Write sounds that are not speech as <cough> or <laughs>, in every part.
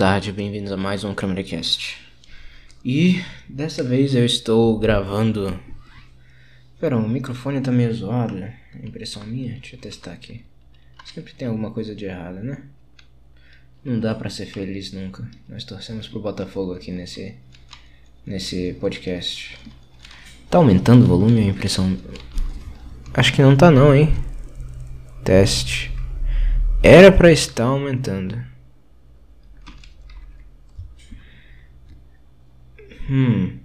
tarde, bem-vindos a mais um CameraCast. E dessa vez eu estou gravando. Pera, o microfone tá meio zoado, é impressão minha? Deixa eu testar aqui. Sempre tem alguma coisa de errada, né? Não dá pra ser feliz nunca. Nós torcemos pro Botafogo aqui nesse nesse podcast. Tá aumentando o volume a impressão? Acho que não tá não, hein? Teste. Era pra estar aumentando. Hum.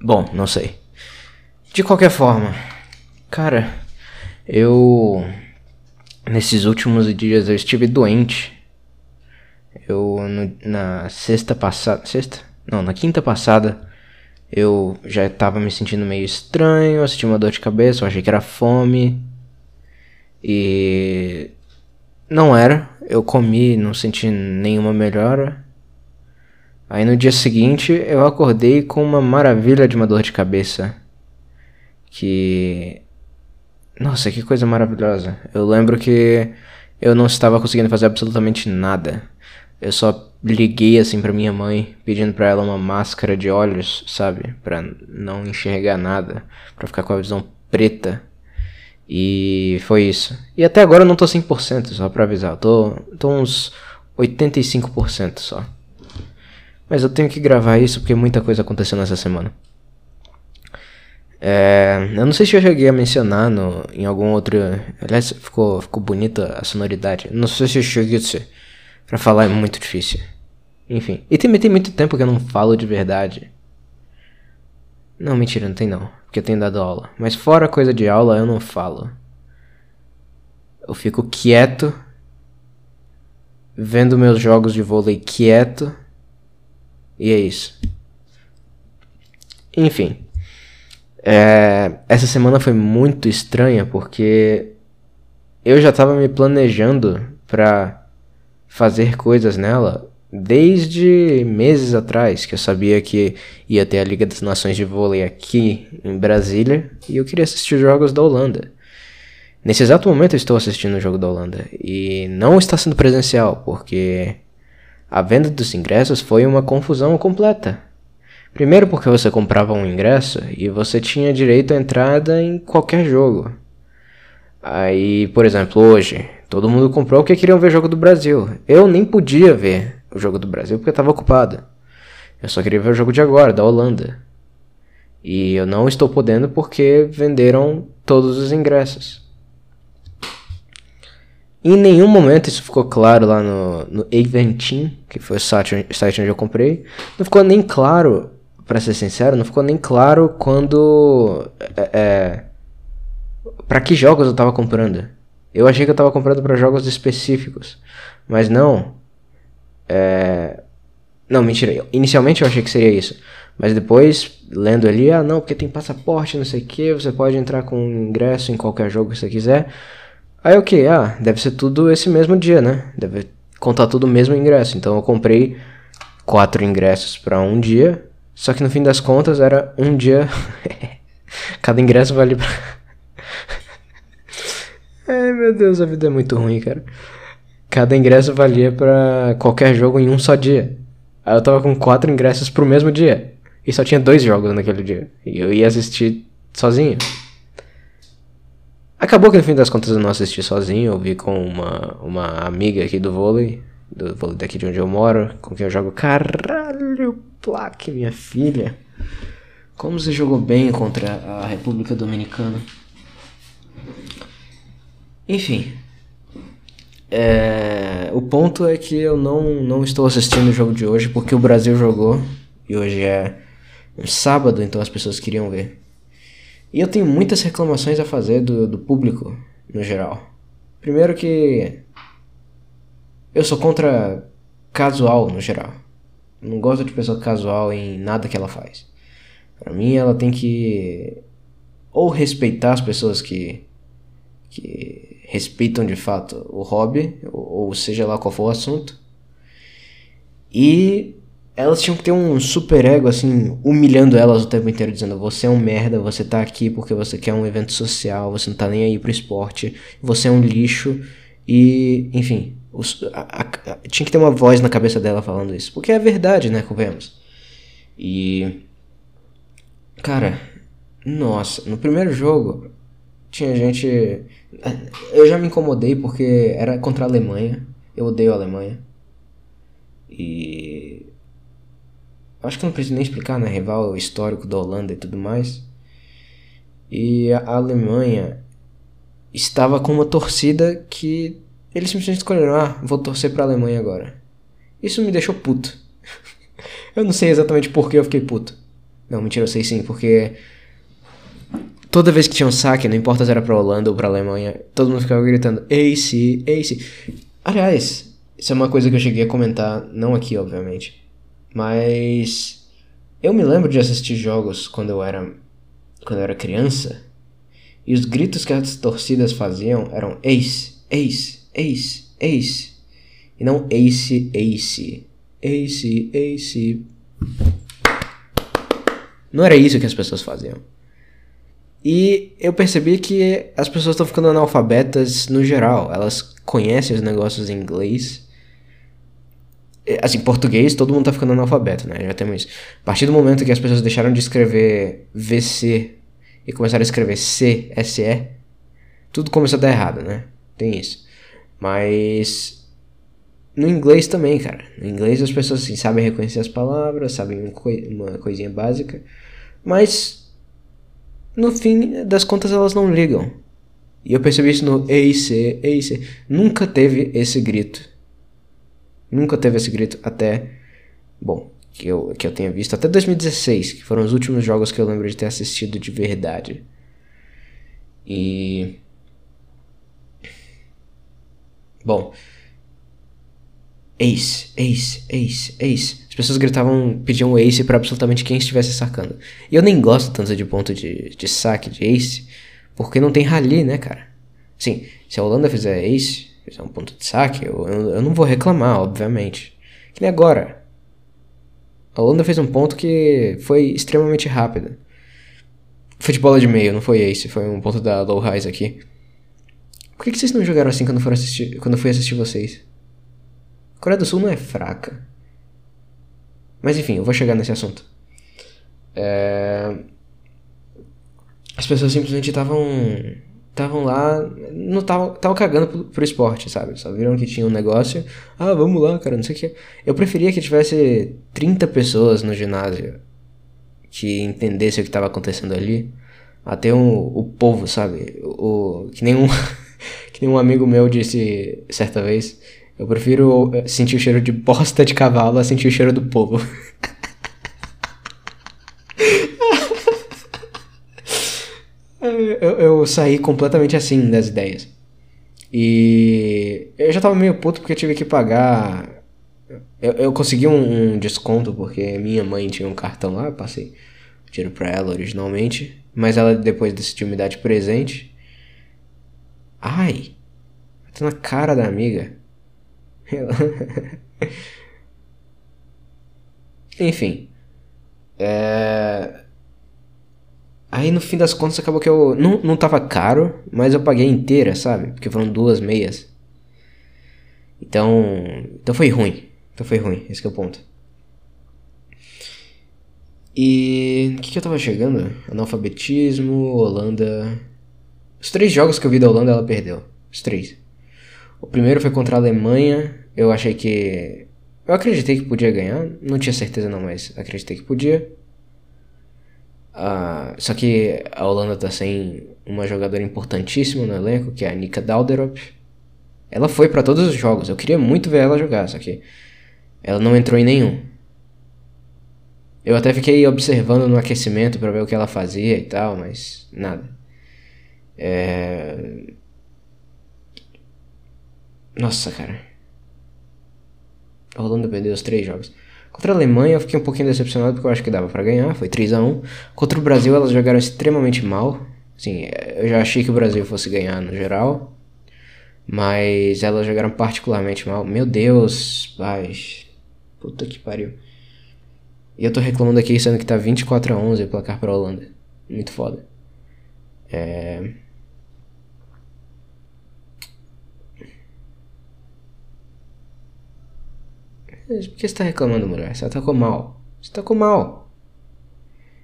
Bom, não sei. De qualquer forma, cara, eu nesses últimos dias eu estive doente. Eu no, na sexta passada, sexta? Não, na quinta passada eu já estava me sentindo meio estranho, eu senti uma dor de cabeça, eu achei que era fome. E não era. Eu comi, não senti nenhuma melhora. Aí no dia seguinte eu acordei com uma maravilha de uma dor de cabeça. Que. Nossa, que coisa maravilhosa. Eu lembro que eu não estava conseguindo fazer absolutamente nada. Eu só liguei assim para minha mãe, pedindo para ela uma máscara de olhos, sabe? Pra não enxergar nada, para ficar com a visão preta. E foi isso. E até agora eu não tô 100%, só pra avisar. Eu tô, tô uns 85% só. Mas eu tenho que gravar isso porque muita coisa aconteceu nessa semana. É, eu não sei se eu cheguei a mencionar no, em algum outro. Aliás, ficou, ficou bonita a sonoridade. Não sei se eu cheguei a dizer. Pra falar é muito difícil. Enfim. E também tem muito tempo que eu não falo de verdade. Não, mentira, não tem não. Porque eu tenho dado aula. Mas fora coisa de aula, eu não falo. Eu fico quieto. Vendo meus jogos de vôlei quieto e é isso. Enfim. É, essa semana foi muito estranha porque eu já estava me planejando para fazer coisas nela desde meses atrás, que eu sabia que ia ter a Liga das Nações de Vôlei aqui em Brasília e eu queria assistir jogos da Holanda. Nesse exato momento eu estou assistindo o jogo da Holanda e não está sendo presencial porque a venda dos ingressos foi uma confusão completa. Primeiro porque você comprava um ingresso e você tinha direito à entrada em qualquer jogo. Aí, por exemplo, hoje, todo mundo comprou porque queriam ver o jogo do Brasil. Eu nem podia ver o jogo do Brasil porque estava ocupado. Eu só queria ver o jogo de agora, da Holanda. E eu não estou podendo porque venderam todos os ingressos. Em nenhum momento isso ficou claro lá no, no Eventim, que foi o site, onde eu comprei. Não ficou nem claro, para ser sincero, não ficou nem claro quando. É, é para que jogos eu tava comprando. Eu achei que eu tava comprando para jogos específicos. Mas não. É... Não, mentira. Inicialmente eu achei que seria isso. Mas depois, lendo ali, ah não, porque tem passaporte, não sei o que, você pode entrar com ingresso em qualquer jogo que você quiser. Aí o que? Ah, deve ser tudo esse mesmo dia, né? Deve contar tudo o mesmo ingresso. Então eu comprei quatro ingressos para um dia. Só que no fim das contas era um dia. <laughs> Cada ingresso vale pra. <laughs> Ai meu Deus, a vida é muito ruim, cara. Cada ingresso valia para qualquer jogo em um só dia. Aí eu tava com quatro ingressos pro mesmo dia. E só tinha dois jogos naquele dia. E eu ia assistir sozinho. Acabou que no fim das contas eu não assisti sozinho, eu vi com uma, uma amiga aqui do vôlei, do vôlei daqui de onde eu moro, com quem eu jogo. Caralho, plaque, minha filha. Como você jogou bem contra a República Dominicana? Enfim. É, o ponto é que eu não, não estou assistindo o jogo de hoje porque o Brasil jogou. E hoje é sábado, então as pessoas queriam ver. E eu tenho muitas reclamações a fazer do, do público, no geral. Primeiro que eu sou contra casual, no geral. Não gosto de pessoa casual em nada que ela faz. Para mim, ela tem que ou respeitar as pessoas que, que respeitam de fato o hobby, ou, ou seja lá qual for o assunto, e elas tinham que ter um super ego, assim, humilhando elas o tempo inteiro, dizendo: Você é um merda, você tá aqui porque você quer um evento social, você não tá nem aí pro esporte, você é um lixo, e, enfim, Os, a, a, tinha que ter uma voz na cabeça dela falando isso. Porque é verdade, né? Convenhamos. E. Cara, nossa, no primeiro jogo tinha gente. Eu já me incomodei porque era contra a Alemanha. Eu odeio a Alemanha. E. Acho que não preciso nem explicar, né? Rival histórico da Holanda e tudo mais. E a Alemanha estava com uma torcida que eles simplesmente escolheram: ah, vou torcer pra Alemanha agora. Isso me deixou puto. <laughs> eu não sei exatamente por que eu fiquei puto. Não, mentira, eu sei sim, porque toda vez que tinha um saque, não importa se era pra Holanda ou pra Alemanha, todo mundo ficava gritando Ace, Ace. Aliás, isso é uma coisa que eu cheguei a comentar, não aqui, obviamente, mas eu me lembro de assistir jogos quando eu era quando eu era criança, e os gritos que as torcidas faziam eram Ace, Ace, Ace, Ace, e não Ace, Ace, Ace, Ace. Não era isso que as pessoas faziam. E eu percebi que as pessoas estão ficando analfabetas no geral. Elas conhecem os negócios em inglês. Assim, português, todo mundo tá ficando analfabeto, né? Já temos isso. A partir do momento que as pessoas deixaram de escrever VC e começaram a escrever C, SE, tudo começou a dar errado, né? Tem isso. Mas no inglês também, cara. No inglês as pessoas assim, sabem reconhecer as palavras, sabem uma coisinha básica, mas no fim das contas elas não ligam. E eu percebi isso no EIC, EIC. Nunca teve esse grito. Nunca teve esse grito até. Bom, que eu, que eu tenha visto. Até 2016, que foram os últimos jogos que eu lembro de ter assistido de verdade. E. Bom, Ace, Ace, Ace, Ace. As pessoas gritavam, pediam Ace para absolutamente quem estivesse sacando. E eu nem gosto tanto de ponto de, de saque, de Ace, porque não tem rally, né, cara? Sim, se a Holanda fizer Ace, fizer um ponto de saque, eu, eu, não vou reclamar, obviamente. Que nem agora. A Holanda fez um ponto que foi extremamente rápido. Foi de bola de meio, não foi Ace, foi um ponto da Low Rise aqui. Por que, que vocês não jogaram assim quando, foram assistir, quando eu fui assistir vocês? Coreia do Sul não é fraca. Mas enfim, eu vou chegar nesse assunto. É... As pessoas simplesmente estavam. Estavam lá. Não estavam cagando pro, pro esporte, sabe? Só viram que tinha um negócio. Ah, vamos lá, cara, não sei o que. Eu preferia que tivesse 30 pessoas no ginásio que entendesse o que estava acontecendo ali. Até um, o povo, sabe? O, que, nem um, <laughs> que nem um amigo meu disse certa vez eu prefiro eh, sentir o cheiro de bosta de cavalo a sentir o cheiro do povo. <laughs> eu, saí completamente assim das ideias. E eu já tava meio puto porque eu tive que pagar. Eu, eu consegui um, um, desconto porque minha mãe tinha um cartão lá, eu passei dinheiro pra ela originalmente. Mas ela depois decidiu me dar de presente. Ai! Tá na cara da amiga. <laughs> Enfim. É... Aí no fim das contas acabou que eu. Não, não tava caro, mas eu paguei inteira, sabe? Porque foram duas meias. Então. Então foi ruim. Então foi ruim, esse é o ponto. E. O que, que eu tava chegando? Analfabetismo, Holanda. Os três jogos que eu vi da Holanda ela perdeu. Os três. O primeiro foi contra a Alemanha, eu achei que. Eu acreditei que podia ganhar, não tinha certeza não, mas acreditei que podia. Uh, só que a Holanda tá sem uma jogadora importantíssima no elenco, que é a Nika Dalderop. Ela foi para todos os jogos, eu queria muito ver ela jogar, só que ela não entrou em nenhum. Eu até fiquei observando no aquecimento para ver o que ela fazia e tal, mas nada. É... Nossa, cara. A Holanda perdeu os três jogos. Contra a Alemanha eu fiquei um pouquinho decepcionado porque eu acho que dava para ganhar, foi 3 a 1 Contra o Brasil elas jogaram extremamente mal. Assim, eu já achei que o Brasil fosse ganhar no geral. Mas elas jogaram particularmente mal. Meu Deus, paz. Puta que pariu. E eu tô reclamando aqui sendo que tá 24 a 11 o placar pra Holanda. Muito foda. É... Por que você tá reclamando, mulher? Você atacou mal. Você atacou mal.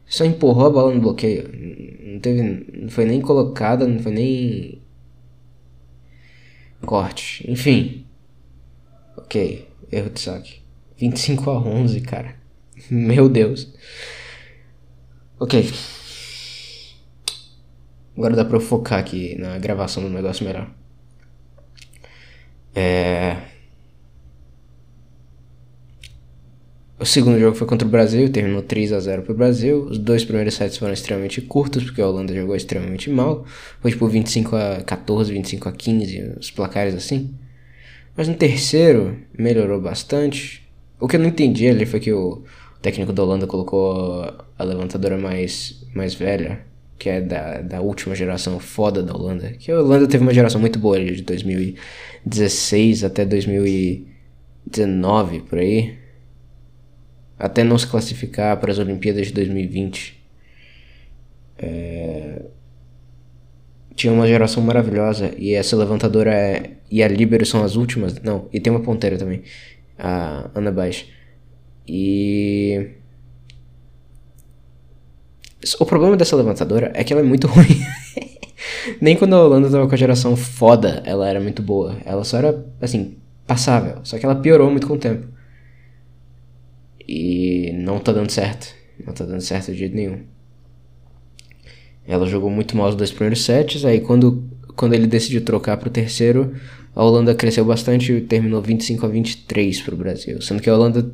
Só empurrou a bola no bloqueio. Não teve. Não foi nem colocada, não foi nem. Corte. Enfim. Ok. Erro de saque. 25 a 11, cara. <laughs> Meu Deus. Ok. Agora dá pra eu focar aqui na gravação do negócio melhor. É. O segundo jogo foi contra o Brasil, terminou 3 a 0 pro Brasil. Os dois primeiros sets foram extremamente curtos, porque a Holanda jogou extremamente mal. Foi tipo 25 a 14, 25 a 15, os placares assim. Mas no terceiro, melhorou bastante. O que eu não entendi ali foi que o técnico da Holanda colocou a levantadora mais, mais velha, que é da, da última geração foda da Holanda. Que a Holanda teve uma geração muito boa de 2016 até 2019, por aí até não se classificar para as Olimpíadas de 2020. É... Tinha uma geração maravilhosa e essa levantadora é... e a Libero são as últimas. Não, e tem uma ponteira também, a Ana Baix. E. O problema dessa levantadora é que ela é muito <laughs> ruim. Nem quando a Holanda tava com a geração foda, ela era muito boa. Ela só era, assim, passável. Só que ela piorou muito com o tempo. E não tá dando certo. Não tá dando certo de jeito nenhum. Ela jogou muito mal os dois primeiros sets, aí quando, quando ele decidiu trocar pro terceiro, a Holanda cresceu bastante e terminou 25 a 23 pro Brasil. Sendo que a Holanda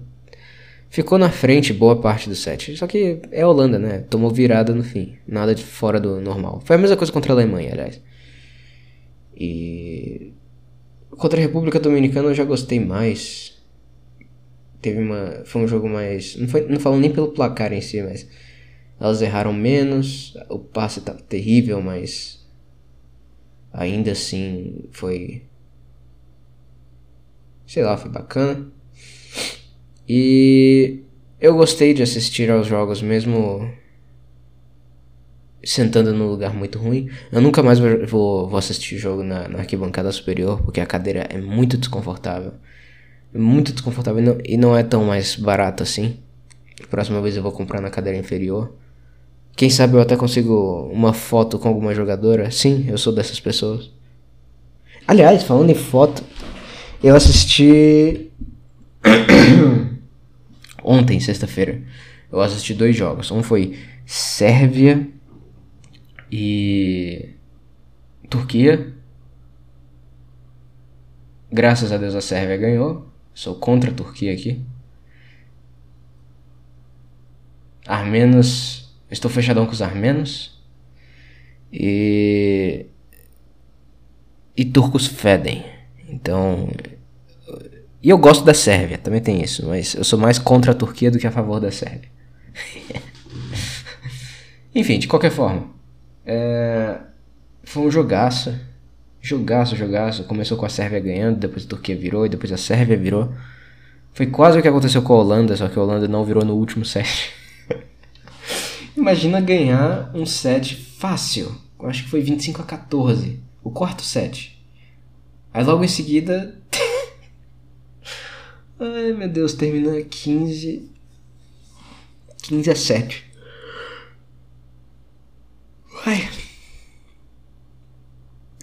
ficou na frente boa parte do set. Só que é a Holanda, né? Tomou virada no fim. Nada de fora do normal. Foi a mesma coisa contra a Alemanha, aliás. E. Contra a República Dominicana eu já gostei mais teve uma. Foi um jogo mais. Não, foi, não falo nem pelo placar em si, mas. Elas erraram menos. O passe estava terrível, mas. Ainda assim foi. Sei lá, foi bacana. E. Eu gostei de assistir aos jogos mesmo. Sentando num lugar muito ruim. Eu nunca mais vou, vou assistir jogo na, na arquibancada superior, porque a cadeira é muito desconfortável muito desconfortável e não, e não é tão mais barato assim. Próxima vez eu vou comprar na cadeira inferior. Quem sabe eu até consigo uma foto com alguma jogadora. Sim, eu sou dessas pessoas. Aliás, falando em foto, eu assisti. <coughs> Ontem, sexta-feira, eu assisti dois jogos. Um foi Sérvia e. Turquia. Graças a Deus a Sérvia ganhou. Sou contra a Turquia aqui. Armenos. Estou fechadão com os armenos. E. E turcos fedem. Então. E eu gosto da Sérvia, também tem isso. Mas eu sou mais contra a Turquia do que a favor da Sérvia. <laughs> Enfim, de qualquer forma. É... Foi um jogaço. Jogaço, jogaço. Começou com a Sérvia ganhando, depois a Turquia virou e depois a Sérvia virou. Foi quase o que aconteceu com a Holanda, só que a Holanda não virou no último set. <laughs> Imagina ganhar um set fácil. Eu acho que foi 25 a 14. O quarto set. Aí logo em seguida. <laughs> Ai meu Deus, termina 15. 15 a 7. Ai.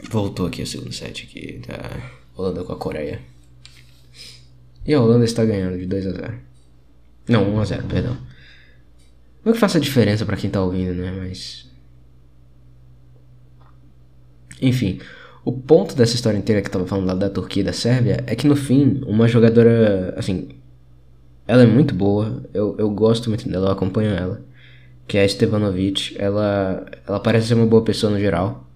Voltou aqui o segundo set aqui da Holanda com a Coreia. E a Holanda está ganhando de 2 a 0. Não, 1 a 0, perdão. Não é que faça diferença para quem tá ouvindo, né? Mas enfim, o ponto dessa história inteira que eu tava falando lá da Turquia e da Sérvia é que no fim, uma jogadora, assim, ela é muito boa, eu, eu gosto muito dela, eu acompanho ela, que é a Stevanovic, ela, ela parece ser uma boa pessoa no geral,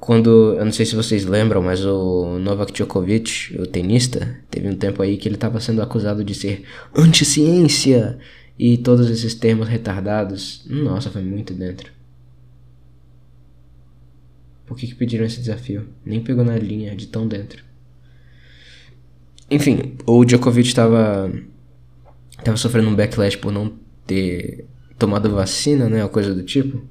quando, eu não sei se vocês lembram, mas o Novak Djokovic, o tenista, teve um tempo aí que ele estava sendo acusado de ser anti-ciência e todos esses termos retardados. Nossa, foi muito dentro. Por que, que pediram esse desafio? Nem pegou na linha de tão dentro. Enfim, o Djokovic estava tava sofrendo um backlash por não ter tomado vacina, né, ou coisa do tipo.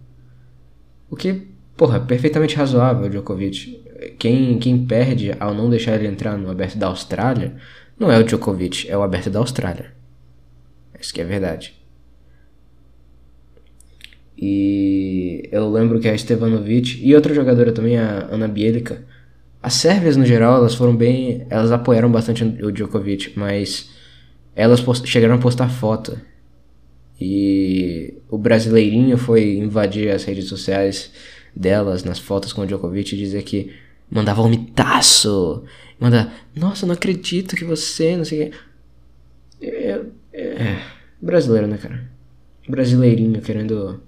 O que Porra, perfeitamente razoável, Djokovic. quem, quem perde ao não deixar ele entrar no aberto da Austrália não é o Djokovic, é o aberto da Austrália. Isso que é verdade. E eu lembro que a Stevanovic e outra jogadora também, a Ana Bielica, as sérvias no geral, elas foram bem, elas apoiaram bastante o Djokovic, mas elas chegaram a postar foto. E o brasileirinho foi invadir as redes sociais delas nas fotos com o Djokovic dizer que mandava vomitaço. Manda, nossa, não acredito que você, não sei o que. É, é, é, brasileiro, né, cara? Brasileirinho querendo.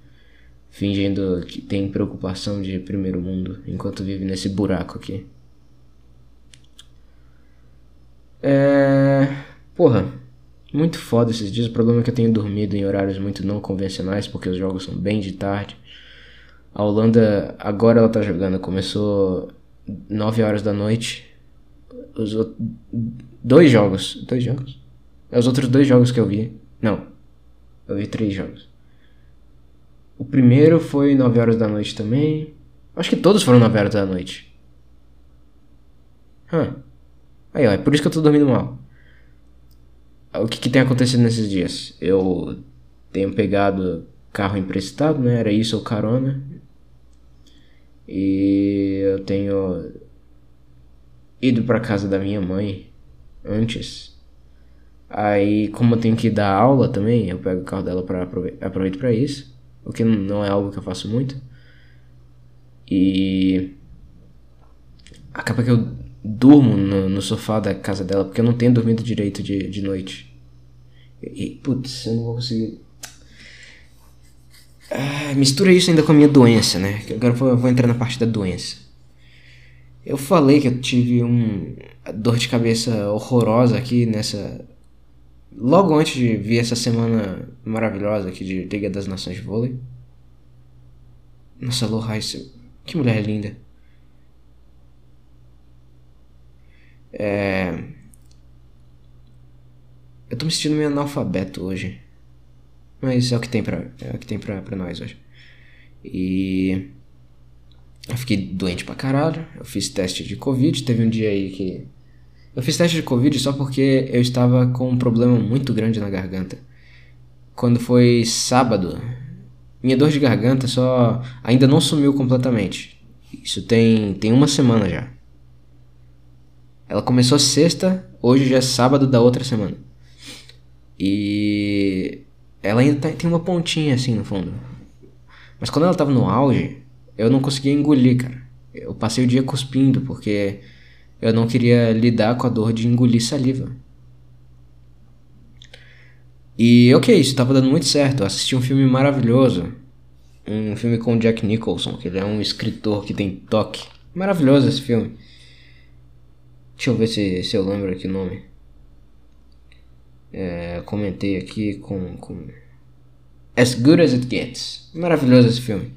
fingindo que tem preocupação de primeiro mundo enquanto vive nesse buraco aqui. É. Porra, muito foda esses dias. O problema é que eu tenho dormido em horários muito não convencionais porque os jogos são bem de tarde. A Holanda, agora ela tá jogando, começou 9 horas da noite. Os dois jogos. Dois jogos? É os outros dois jogos que eu vi. Não. Eu vi três jogos. O primeiro foi 9 horas da noite também. Acho que todos foram 9 horas da noite. Hã. Aí, ó, é por isso que eu tô dormindo mal. O que, que tem acontecido nesses dias? Eu tenho pegado carro emprestado, né? Era isso ou carona. E eu tenho ido para casa da minha mãe antes. Aí, como eu tenho que dar aula também, eu pego o carro dela para aproveito para isso, o que não é algo que eu faço muito. E acaba que eu durmo no, no sofá da casa dela porque eu não tenho dormido direito de, de noite. E, putz, eu não vou conseguir ah, mistura isso ainda com a minha doença, né? Agora eu vou, vou entrar na parte da doença. Eu falei que eu tive um dor de cabeça horrorosa aqui nessa. Logo antes de vir essa semana maravilhosa aqui de Liga das Nações de Vôlei. Nossa, Lohais, que mulher linda. É... Eu tô me sentindo meio analfabeto hoje. Mas é o que tem pra, é o que tem pra, pra nós hoje. E. Eu fiquei doente pra caralho. Eu fiz teste de Covid. Teve um dia aí que. Eu fiz teste de Covid só porque eu estava com um problema muito grande na garganta. Quando foi sábado, minha dor de garganta só ainda não sumiu completamente. Isso tem, tem uma semana já. Ela começou sexta, hoje já é sábado da outra semana. E ela ainda tá, tem uma pontinha assim no fundo. Mas quando ela tava no auge, eu não conseguia engolir, cara. Eu passei o dia cuspindo porque eu não queria lidar com a dor de engolir saliva. E ok, isso tava dando muito certo. Eu assisti um filme maravilhoso. Um filme com Jack Nicholson, que ele é um escritor que tem toque. Maravilhoso esse filme. Deixa eu ver se, se eu lembro aqui o nome. É, comentei aqui com, com As Good As It Gets. Maravilhoso esse filme.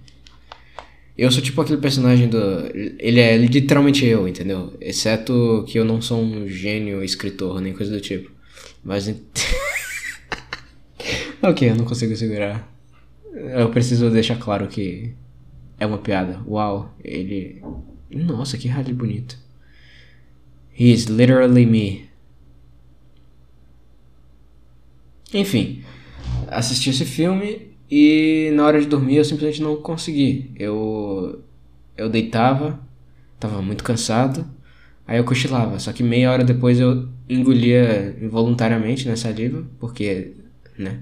Eu sou tipo aquele personagem do. Ele é literalmente eu, entendeu? Exceto que eu não sou um gênio escritor, nem coisa do tipo. Mas. <laughs> ok, eu não consigo segurar. Eu preciso deixar claro que é uma piada. Uau, ele. Nossa, que rádio bonito. He is literally me. Enfim, assisti esse filme e na hora de dormir eu simplesmente não consegui. Eu eu deitava, tava muito cansado, aí eu cochilava, só que meia hora depois eu engolia involuntariamente nessa saliva, porque, né,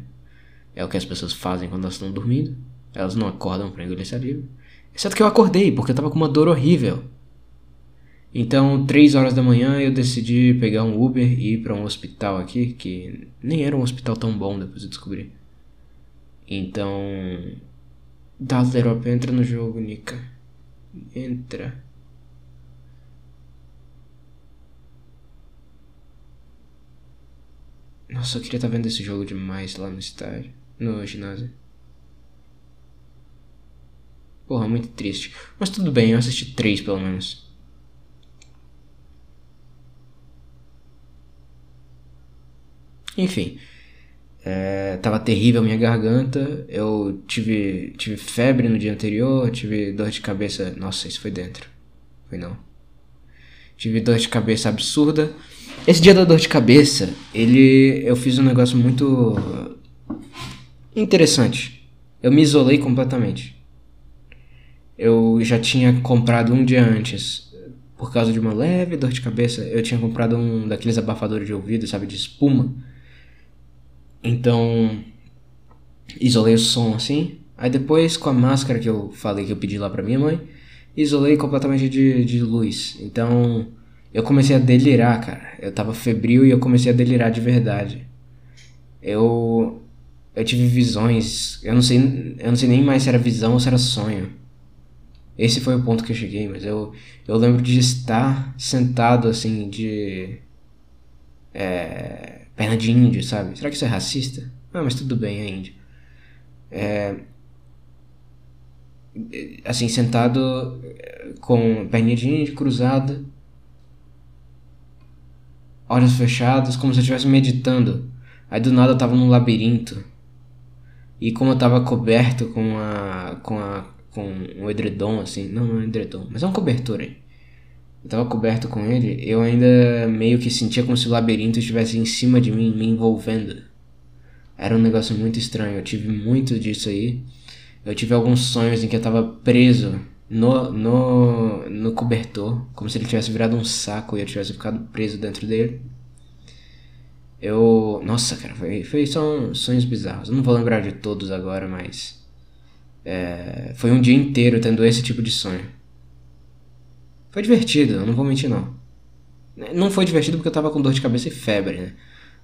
é o que as pessoas fazem quando elas estão dormindo. Elas não acordam para engolir saliva. Exceto que eu acordei, porque eu tava com uma dor horrível. Então, três horas da manhã eu decidi pegar um Uber e ir para um hospital aqui, que nem era um hospital tão bom depois eu descobri. Então, dá Europa, entra no jogo, Nika. Entra. Nossa, eu queria estar tá vendo esse jogo demais lá no estádio, no ginásio. Porra, muito triste. Mas tudo bem, eu assisti três pelo menos. Enfim, é, tava terrível a minha garganta. Eu tive, tive febre no dia anterior, tive dor de cabeça. Nossa, isso foi dentro. Foi não. Tive dor de cabeça absurda. Esse dia da dor de cabeça, ele. Eu fiz um negócio muito. interessante. Eu me isolei completamente. Eu já tinha comprado um dia antes, por causa de uma leve dor de cabeça, eu tinha comprado um daqueles abafadores de ouvido, sabe, de espuma. Então, isolei o som assim. Aí depois, com a máscara que eu falei que eu pedi lá pra minha mãe, isolei completamente de, de luz. Então, eu comecei a delirar, cara. Eu tava febril e eu comecei a delirar de verdade. Eu eu tive visões, eu não sei, eu não sei nem mais se era visão ou se era sonho. Esse foi o ponto que eu cheguei, mas eu eu lembro de estar sentado assim de é, perna de índio, sabe? Será que isso é racista? Ah, mas tudo bem, é índio. É, assim, sentado com perninha de índio cruzada olhos fechados, como se eu estivesse meditando. Aí do nada eu tava num labirinto. E como eu tava coberto com a. com a. com um edredom, assim. Não, não é um edredom, mas é um cobertor aí. Eu tava coberto com ele, eu ainda meio que sentia como se o labirinto estivesse em cima de mim, me envolvendo. Era um negócio muito estranho, eu tive muito disso aí. Eu tive alguns sonhos em que eu tava preso no, no, no cobertor, como se ele tivesse virado um saco e eu tivesse ficado preso dentro dele. Eu. Nossa, cara, foi, foi só sonhos bizarros. Eu não vou lembrar de todos agora, mas. É, foi um dia inteiro tendo esse tipo de sonho. Foi divertido, eu não vou mentir não. Não foi divertido porque eu tava com dor de cabeça e febre, né?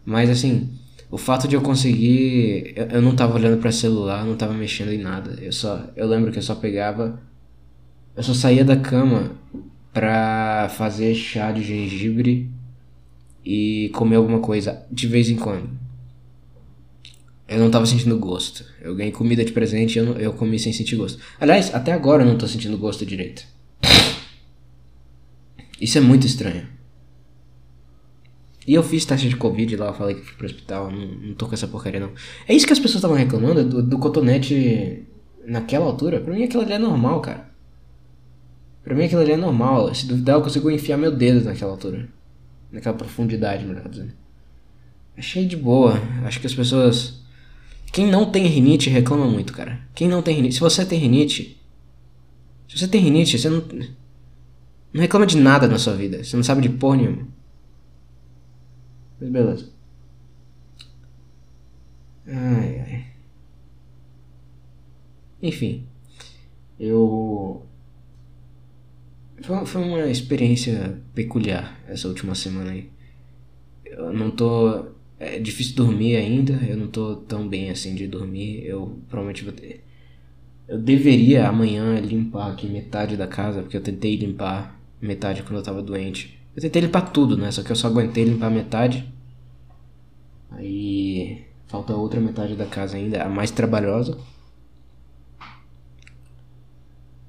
Mas assim, o fato de eu conseguir. Eu, eu não tava olhando para celular, não tava mexendo em nada. Eu só. Eu lembro que eu só pegava eu só saía da cama pra fazer chá de gengibre e comer alguma coisa de vez em quando. Eu não tava sentindo gosto. Eu ganhei comida de presente e eu, eu comi sem sentir gosto. Aliás, até agora eu não tô sentindo gosto direito. Isso é muito estranho. E eu fiz teste de Covid lá, falei que fui pro hospital, não, não tô com essa porcaria não. É isso que as pessoas estavam reclamando do, do cotonete naquela altura? Pra mim aquilo ali é normal, cara. Pra mim aquilo ali é normal. Se duvidar, eu consigo enfiar meu dedo naquela altura. Naquela profundidade, melhor dizendo. Achei de boa. Acho que as pessoas. Quem não tem rinite reclama muito, cara. Quem não tem rinite. Se você tem rinite. Se você tem rinite, você não. Não reclama de nada na sua vida. Você não sabe de porra nenhuma. Mas beleza. Ai, ai. Enfim. Eu foi, uma experiência peculiar essa última semana aí. Eu não tô. É difícil dormir ainda, eu não tô tão bem assim de dormir. Eu provavelmente vou ter. Eu deveria amanhã limpar aqui metade da casa, porque eu tentei limpar metade quando eu tava doente. Eu tentei limpar tudo, né? Só que eu só aguentei limpar metade. Aí falta outra metade da casa ainda, a mais trabalhosa.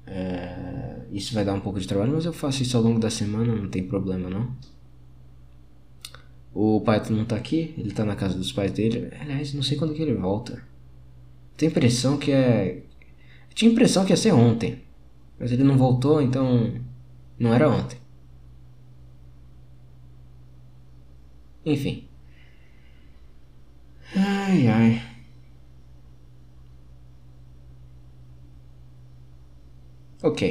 É, isso vai dar um pouco de trabalho, mas eu faço isso ao longo da semana, não tem problema não. O pai não tá aqui, ele tá na casa dos pais dele. Aliás, não sei quando que ele volta. Tenho impressão que é. Eu tinha impressão que ia ser ontem. Mas ele não voltou, então. Não era ontem. Enfim. Ai ai. Ok.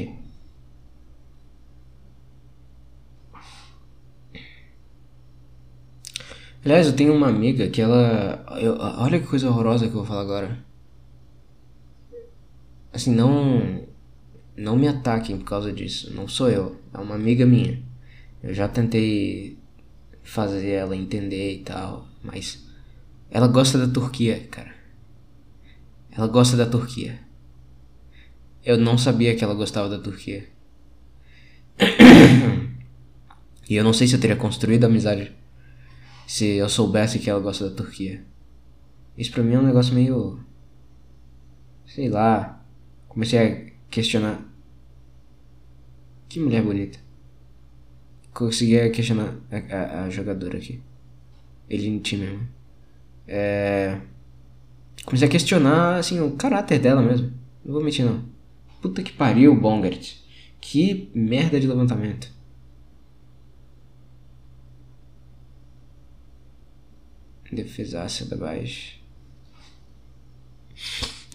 Aliás, eu tenho uma amiga que ela. Eu, olha que coisa horrorosa que eu vou falar agora. Assim, não. Não me ataquem por causa disso. Não sou eu. É uma amiga minha. Eu já tentei fazer ela entender e tal. Mas. Ela gosta da Turquia, cara. Ela gosta da Turquia. Eu não sabia que ela gostava da Turquia. <coughs> e eu não sei se eu teria construído amizade se eu soubesse que ela gosta da Turquia. Isso pra mim é um negócio meio. Sei lá. Comecei a questionar. Que mulher hum. bonita. Consegui questionar a, a, a jogadora aqui. Ele em ti mesmo. Né? É. Comecei a questionar, assim, o caráter dela mesmo. Não vou mentir, não. Puta que pariu, Bongert. Que merda de levantamento. Defesaça da baixa.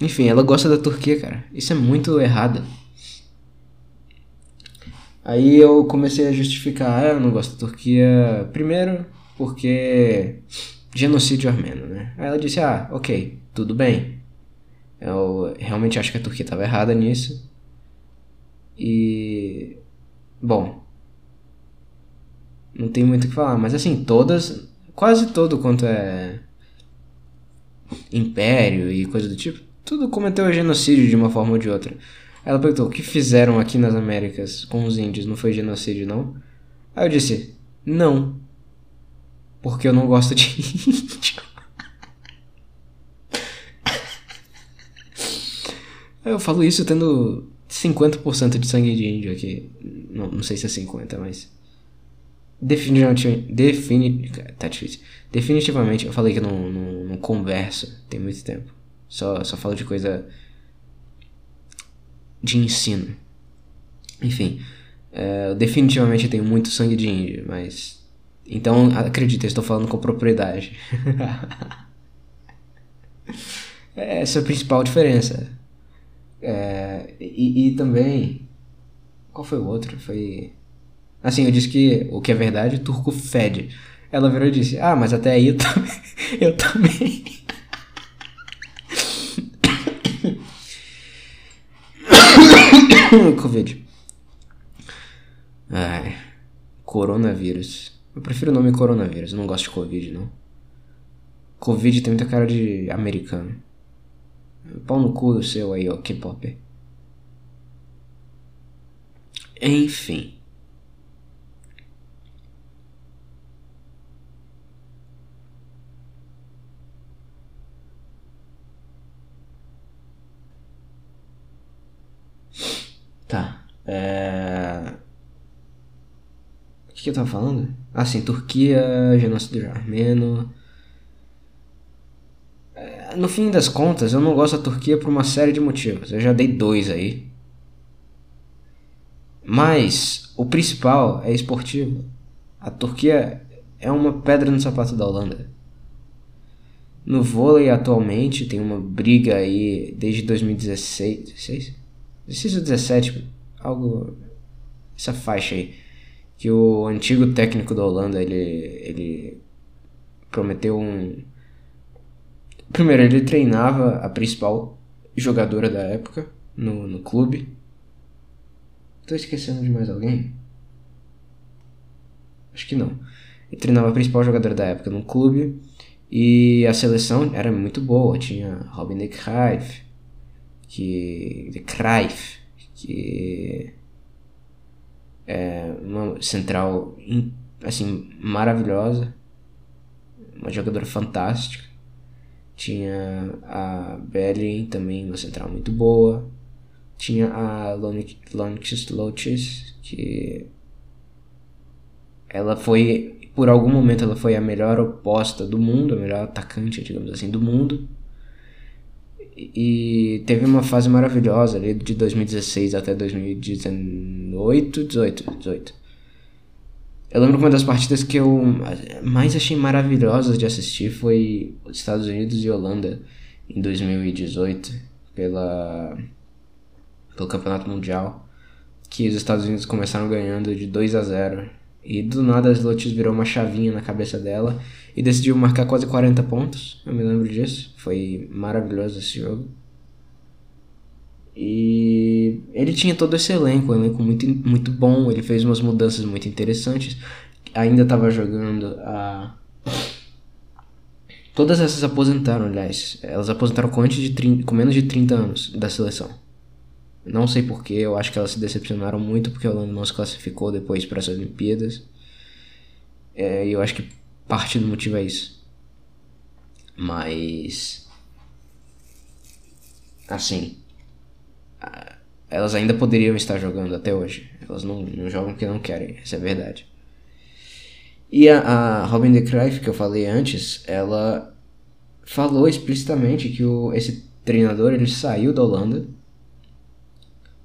Enfim, ela gosta da Turquia, cara. Isso é muito errado. Aí eu comecei a justificar, ah, eu não gosto da Turquia. Primeiro, porque genocídio armênio, né? Aí ela disse, ah, ok, tudo bem. Eu realmente acho que a Turquia estava errada nisso. E. Bom. Não tem muito o que falar, mas assim, todas. Quase todo quanto é. Império e coisa do tipo, tudo cometeu genocídio de uma forma ou de outra. Ela perguntou: o que fizeram aqui nas Américas com os índios? Não foi genocídio, não? Aí eu disse: não. Porque eu não gosto de <laughs> índio. eu falo isso tendo 50% de sangue de índio aqui. Não, não sei se é 50, mas. Definitivamente. Defini, tá difícil. Definitivamente, eu falei que não, não, não converso tem muito tempo. Só, só falo de coisa. De ensino. Enfim. É, definitivamente tenho muito sangue de índio, mas. Então, acredita, estou falando com propriedade. <laughs> Essa é a principal diferença. É, e, e também. Qual foi o outro? Foi. Assim, eu disse que o que é verdade, turco fede. Ela virou e disse: Ah, mas até aí eu também. <laughs> Eu também. <coughs> Covid. Ai. Coronavírus. Eu prefiro o nome coronavírus, eu não gosto de Covid, não. Covid tem muita cara de americano. Pau no cu do seu aí, ó, K-pop. Enfim. Tá. É... O que, que eu tava falando? Ah, sim, Turquia, genocídio armeno no fim das contas, eu não gosto da Turquia por uma série de motivos. Eu já dei dois aí. Mas o principal é esportivo. A Turquia é uma pedra no sapato da Holanda. No vôlei atualmente tem uma briga aí desde 2016, 16? 16 ou 17, algo essa faixa aí, que o antigo técnico da Holanda, ele ele prometeu um Primeiro, ele treinava a principal jogadora da época no, no clube. Tô esquecendo de mais alguém? Acho que não. Ele treinava a principal jogadora da época no clube. E a seleção era muito boa. Tinha Robin Cruyff, que... De Cruyff, que... É uma central, assim, maravilhosa. Uma jogadora fantástica. Tinha a Belly também, uma central muito boa. Tinha a Lonix Loches, que ela foi, por algum momento, ela foi a melhor oposta do mundo, a melhor atacante, digamos assim, do mundo. E teve uma fase maravilhosa ali de 2016 até 2018, 18, 18 eu lembro que uma das partidas que eu mais achei maravilhosas de assistir foi Estados Unidos e Holanda em 2018 pela pelo Campeonato Mundial, que os Estados Unidos começaram ganhando de 2 a 0 e do nada as Lotus virou uma chavinha na cabeça dela e decidiu marcar quase 40 pontos. Eu me lembro disso. Foi maravilhoso esse jogo. E ele tinha todo esse elenco, um elenco muito, muito bom, ele fez umas mudanças muito interessantes. Ainda estava jogando a. Todas essas aposentaram, aliás. Elas aposentaram com, antes de 30, com menos de 30 anos da seleção. Não sei porquê, eu acho que elas se decepcionaram muito porque a Holanda não se classificou depois para as Olimpíadas. É, e eu acho que parte do motivo é isso. Mas. Assim elas ainda poderiam estar jogando até hoje. Elas não, não jogam porque não querem, essa é a verdade. E a, a Robin de Cruyff, que eu falei antes, ela falou explicitamente que o, esse treinador ele saiu da Holanda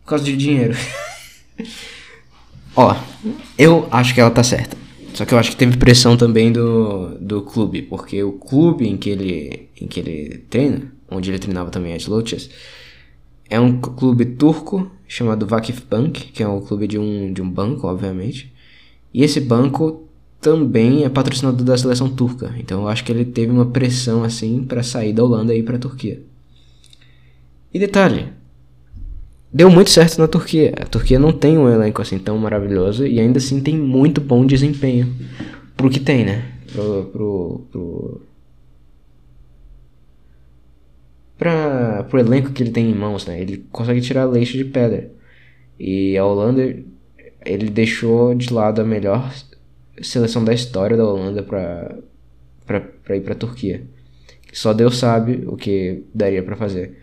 por causa de dinheiro. <laughs> Ó, eu acho que ela tá certa. Só que eu acho que teve pressão também do, do clube, porque o clube em que ele, em que ele treina, onde ele treinava também as Lochas, é um clube turco chamado Vakif Bank, que é um clube de um, de um banco, obviamente. E esse banco também é patrocinador da seleção turca. Então eu acho que ele teve uma pressão assim para sair da Holanda e ir para a Turquia. E detalhe, deu muito certo na Turquia. A Turquia não tem um elenco assim tão maravilhoso e ainda assim tem muito bom desempenho pro que tem, né? Pro, pro, pro, pra, pro elenco que ele tem em mãos, né? Ele consegue tirar leite de pedra. E a Holanda, ele deixou de lado a melhor seleção da história da Holanda pra, pra, pra ir pra Turquia. Só Deus sabe o que daria para fazer.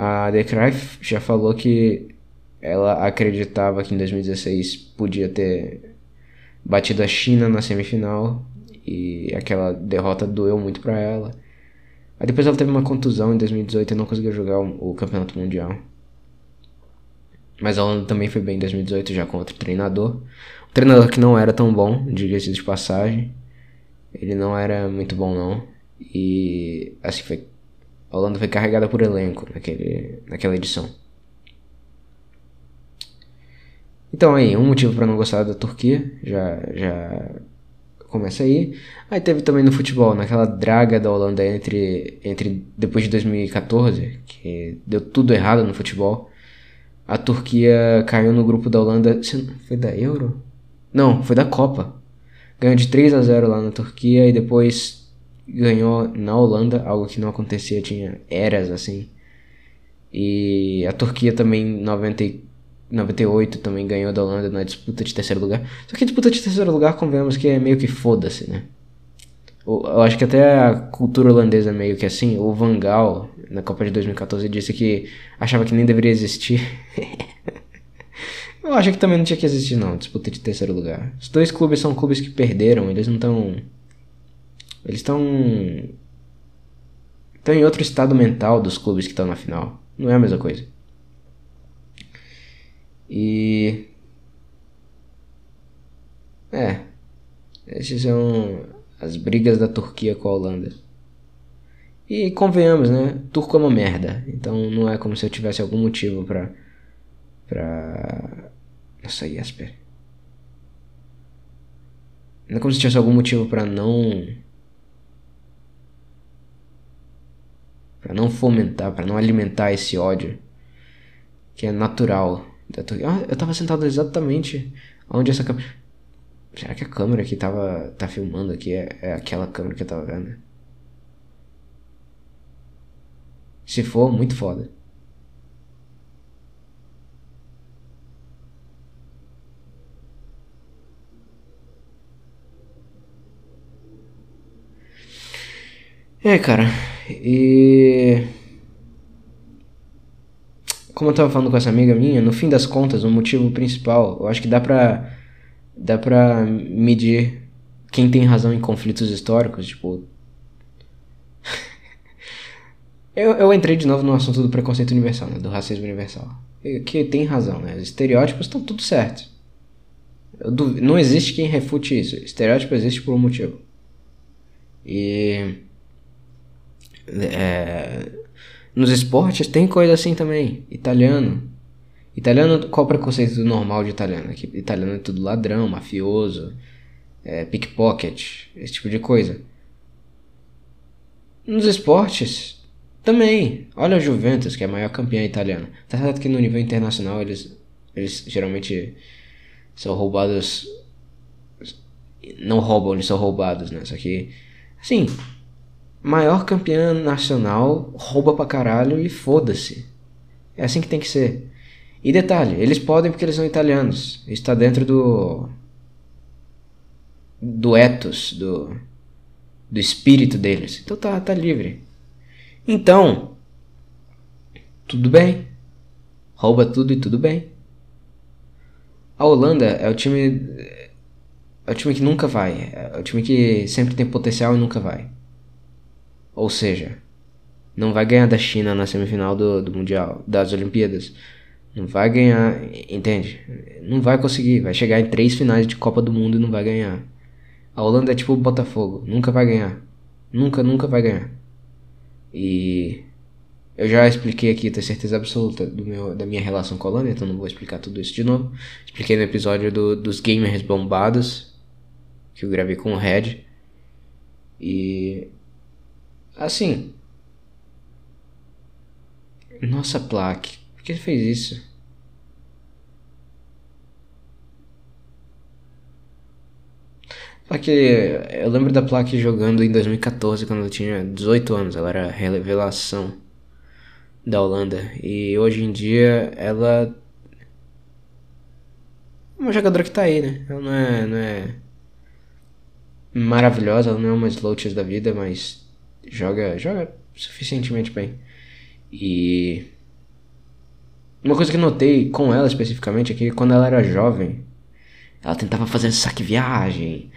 A The Cruyff já falou que ela acreditava que em 2016 podia ter batido a China na semifinal e aquela derrota doeu muito para ela. Aí depois ela teve uma contusão em 2018 e não conseguiu jogar o, Campeonato Mundial. Mas a Holanda também foi bem em 2018 já com outro treinador. Um treinador que não era tão bom, diga-se de passagem. Ele não era muito bom não. E assim foi. A Holanda foi carregada por elenco naquele, naquela edição. Então aí, um motivo para não gostar da Turquia já, já começa aí. Aí teve também no futebol, naquela draga da Holanda entre, entre depois de 2014, que deu tudo errado no futebol. A Turquia caiu no grupo da Holanda. Foi da Euro? Não, foi da Copa. Ganhou de 3 a 0 lá na Turquia e depois ganhou na Holanda, algo que não acontecia, tinha eras assim. E a Turquia também, 90 98 também ganhou da Holanda na disputa de terceiro lugar. Só que a disputa de terceiro lugar, convenhamos que é meio que foda-se, né? Eu acho que até a cultura holandesa é meio que assim. O Van Gaal, na Copa de 2014, disse que achava que nem deveria existir. <laughs> Eu acho que também não tinha que existir, não, disputa de terceiro lugar. Os dois clubes são clubes que perderam, eles não estão. Eles estão. Estão em outro estado mental dos clubes que estão na final. Não é a mesma coisa. E. É. Essas são as brigas da Turquia com a Holanda. E convenhamos, né? Turco é uma merda. Então não é como se eu tivesse algum motivo pra. pra. Nossa, Jasper. Não é como se tivesse algum motivo para não. Para não fomentar, para não alimentar esse ódio que é natural ah, eu tava sentado exatamente onde essa câmera. Será que a câmera que tava tá filmando aqui é, é aquela câmera que eu tava vendo? Se for, muito foda. É, cara. E como eu tava falando com essa amiga minha, no fim das contas, o motivo principal, eu acho que dá pra, dá pra medir quem tem razão em conflitos históricos, tipo. <laughs> eu, eu entrei de novo no assunto do preconceito universal, né, do racismo universal. Que tem razão, né? Os estereótipos estão tudo certo. Não existe quem refute isso. Estereótipo existe por um motivo. E. É, nos esportes tem coisa assim também. Italiano. Italiano, qual o preconceito normal de italiano? Que italiano é tudo ladrão, mafioso, é, pickpocket, esse tipo de coisa. Nos esportes, também. Olha a Juventus, que é a maior campeã italiana. Tá certo que no nível internacional eles, eles geralmente são roubados. Não roubam, eles são roubados, né? Só que, assim, maior campeã nacional, rouba pra caralho e foda-se. É assim que tem que ser. E detalhe, eles podem porque eles são italianos. Está dentro do. do ethos, do. do espírito deles. Então tá, tá livre. Então. Tudo bem. Rouba tudo e tudo bem. A Holanda é o time. É o time que nunca vai. É o time que sempre tem potencial e nunca vai. Ou seja, não vai ganhar da China na semifinal do, do Mundial, das Olimpíadas. Não vai ganhar, entende? Não vai conseguir. Vai chegar em três finais de Copa do Mundo e não vai ganhar. A Holanda é tipo o Botafogo, nunca vai ganhar. Nunca, nunca vai ganhar. E eu já expliquei aqui, tenho certeza absoluta do meu, da minha relação com a Holanda, então não vou explicar tudo isso de novo. Expliquei no episódio do, dos gamers bombados, que eu gravei com o Red. E. Assim. Nossa, plaque. Por que ele fez isso? Plaque, eu lembro da Plaque jogando em 2014, quando eu tinha 18 anos. Ela era revelação da Holanda. E hoje em dia ela. É uma jogadora que tá aí, né? Ela não é, não é maravilhosa, ela não é uma Sloaches da vida, mas joga, joga suficientemente bem. E. Uma coisa que notei com ela especificamente é que quando ela era jovem, ela tentava fazer saque viagem,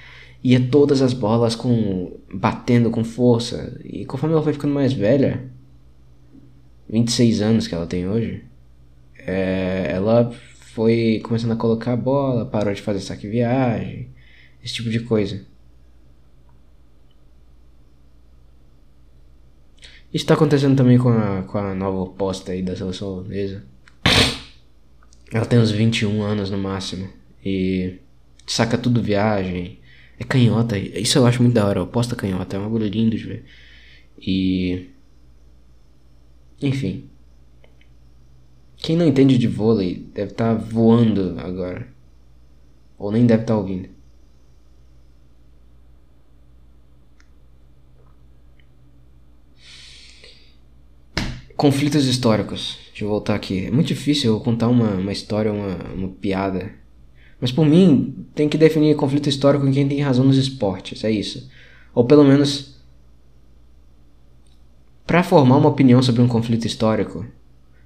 ia todas as bolas com batendo com força. E conforme ela foi ficando mais velha, 26 anos que ela tem hoje, é, ela foi começando a colocar a bola, parou de fazer saque viagem, esse tipo de coisa. Isso tá acontecendo também com a, com a nova oposta aí da seleção holandesa. Ela tem uns 21 anos no máximo. E saca tudo viagem. É canhota. Isso eu acho muito da hora. Oposta canhota. É um bagulho lindo de ver. E. Enfim. Quem não entende de vôlei deve estar tá voando agora. Ou nem deve estar tá ouvindo. Conflitos históricos. Deixa eu voltar aqui. É muito difícil eu contar uma, uma história, uma, uma piada. Mas por mim, tem que definir conflito histórico em quem tem razão nos esportes. É isso. Ou pelo menos. Para formar uma opinião sobre um conflito histórico,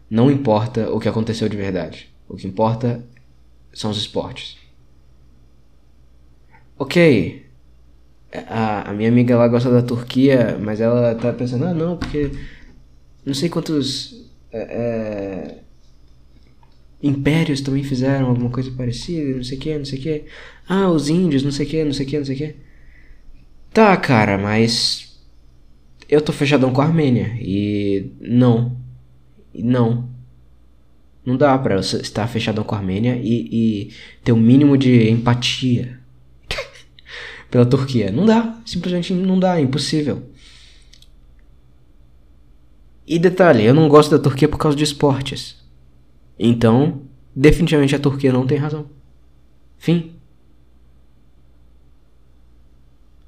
não importa o que aconteceu de verdade. O que importa são os esportes. Ok. A, a minha amiga lá gosta da Turquia, mas ela tá pensando, ah não, porque não sei quantos é, impérios também fizeram alguma coisa parecida, não sei o que, não sei o que. Ah, os índios, não sei o que, não sei o que, não sei o que. Tá, cara, mas eu tô fechadão com a Armênia e não, não, não dá pra estar fechadão com a Armênia e, e ter o um mínimo de empatia <laughs> pela Turquia. Não dá, simplesmente não dá, é impossível. E detalhe, eu não gosto da Turquia por causa de esportes. Então, definitivamente a Turquia não tem razão. Fim.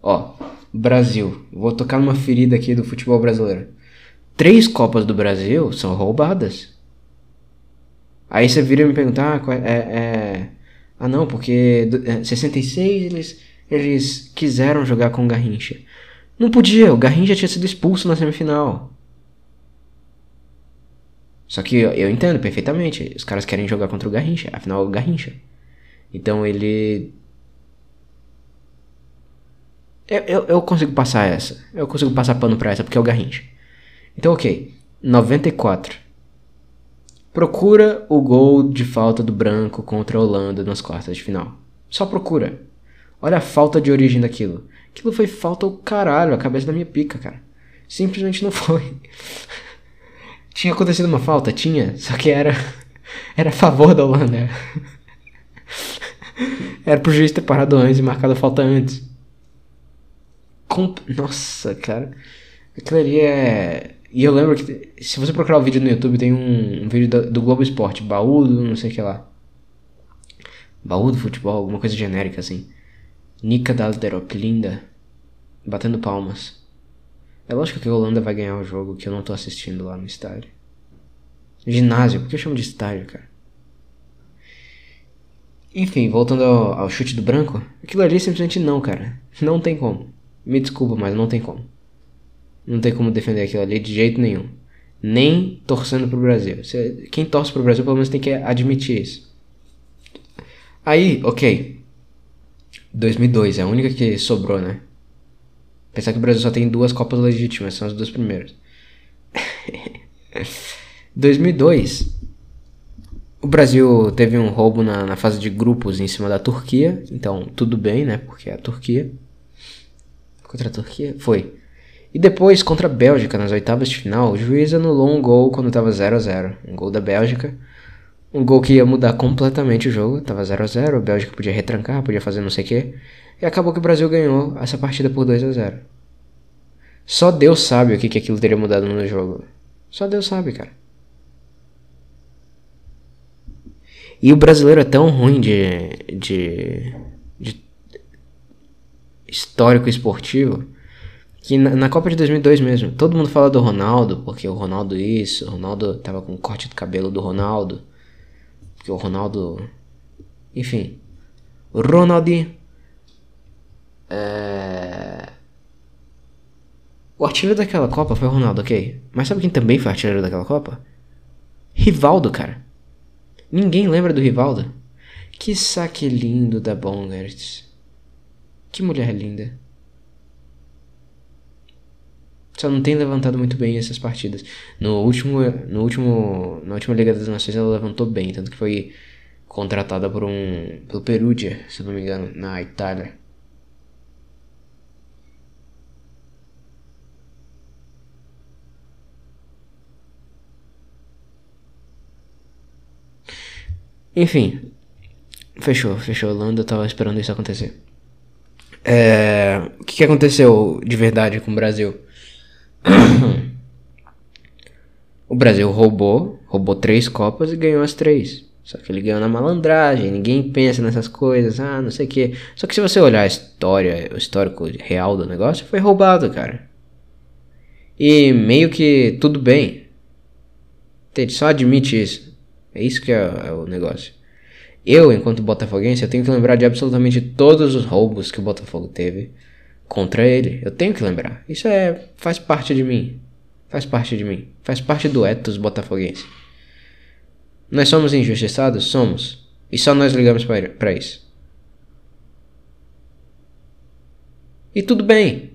Ó, Brasil. Vou tocar numa ferida aqui do futebol brasileiro. Três Copas do Brasil são roubadas. Aí você vira e me perguntar, ah, é, é, ah não, porque é, 66 eles, eles quiseram jogar com o Garrincha. Não podia, o Garrincha tinha sido expulso na semifinal. Só que eu, eu entendo perfeitamente. Os caras querem jogar contra o Garrincha. Afinal, é o Garrincha. Então ele. Eu, eu, eu, consigo passar essa. Eu consigo passar pano pra essa porque é o Garrincha. Então, ok. 94. Procura o gol de falta do branco contra a Holanda nas quartas de final. Só procura. Olha a falta de origem daquilo. Aquilo foi falta o caralho, a cabeça da minha pica, cara. Simplesmente não foi. <laughs> Tinha acontecido uma falta? Tinha, só que era <laughs> era a favor da Holanda. <laughs> Era pro juiz ter parado antes e marcado a falta antes. Comp Nossa, cara. Aquilo ali é. E eu lembro que se você procurar o vídeo no YouTube, tem um, um vídeo do, do, Globo Esporte, baú do não sei o que lá. Baú do futebol, alguma coisa genérica assim. Nika Dalderop, linda. Batendo palmas. É lógico que a Holanda vai ganhar o jogo que eu não tô assistindo lá no estádio. Ginásio, por que eu chamo de estádio, cara? Enfim, voltando ao, ao, chute do branco, aquilo ali simplesmente não, cara. Não tem como. Me desculpa, mas não tem como. Não tem como defender aquilo ali de jeito nenhum. Nem torcendo pro Brasil. Quem torce pro Brasil pelo menos tem que admitir isso. Aí, ok. 2002, é a única que sobrou, né? Pensar que o Brasil só tem duas Copas legítimas, são as duas primeiras. <laughs> 2002, o Brasil teve um roubo na, na, fase de grupos em cima da Turquia, então tudo bem, né? Porque é a Turquia. Contra a Turquia? Foi. E depois, contra a Bélgica, nas oitavas de final, o juiz anulou um gol quando tava 0 a 0 Um gol da Bélgica. Um gol que ia mudar completamente o jogo. Tava 0 a 0 A Bélgica podia retrancar, podia fazer não sei o quê. E acabou que o Brasil ganhou essa partida por 2 a 0 Só Deus sabe o que, que aquilo teria mudado no jogo. Só Deus sabe, cara. E o brasileiro é tão ruim de, de, de histórico esportivo que na, na, Copa de 2002 mesmo, todo mundo fala do Ronaldo, porque o Ronaldo isso, o Ronaldo tava com o corte de cabelo do Ronaldo, porque o Ronaldo, enfim, o Ronaldinho, é... o artilheiro daquela Copa foi o Ronaldo, ok, mas sabe quem também foi artilheiro daquela Copa? Rivaldo, cara. Ninguém lembra do Rivaldo? Que saque lindo da Bongarts. Que mulher linda. Só não tem levantado muito bem essas partidas. No último, no último, na última Liga das Nações ela levantou bem, tanto que foi contratada por um pelo Perugia, se não me engano, na Itália. Enfim, fechou, fechou. Holanda, eu tava esperando isso acontecer. É, o que, que aconteceu de verdade com o Brasil? <coughs> o Brasil roubou, roubou três Copas e ganhou as três. Só que ele ganhou na malandragem, ninguém pensa nessas coisas, ah, não sei o que. Só que se você olhar a história, o histórico real do negócio, foi roubado, cara. E meio que tudo bem. Só admite isso. É isso que é, é o negócio. Eu, enquanto botafoguense, eu tenho que lembrar de absolutamente todos os roubos que o Botafogo teve contra ele. Eu tenho que lembrar. Isso é faz parte de mim. Faz parte de mim. Faz parte do ethos botafoguense. Nós somos injustiçados? Somos. E só nós ligamos para isso. E tudo bem.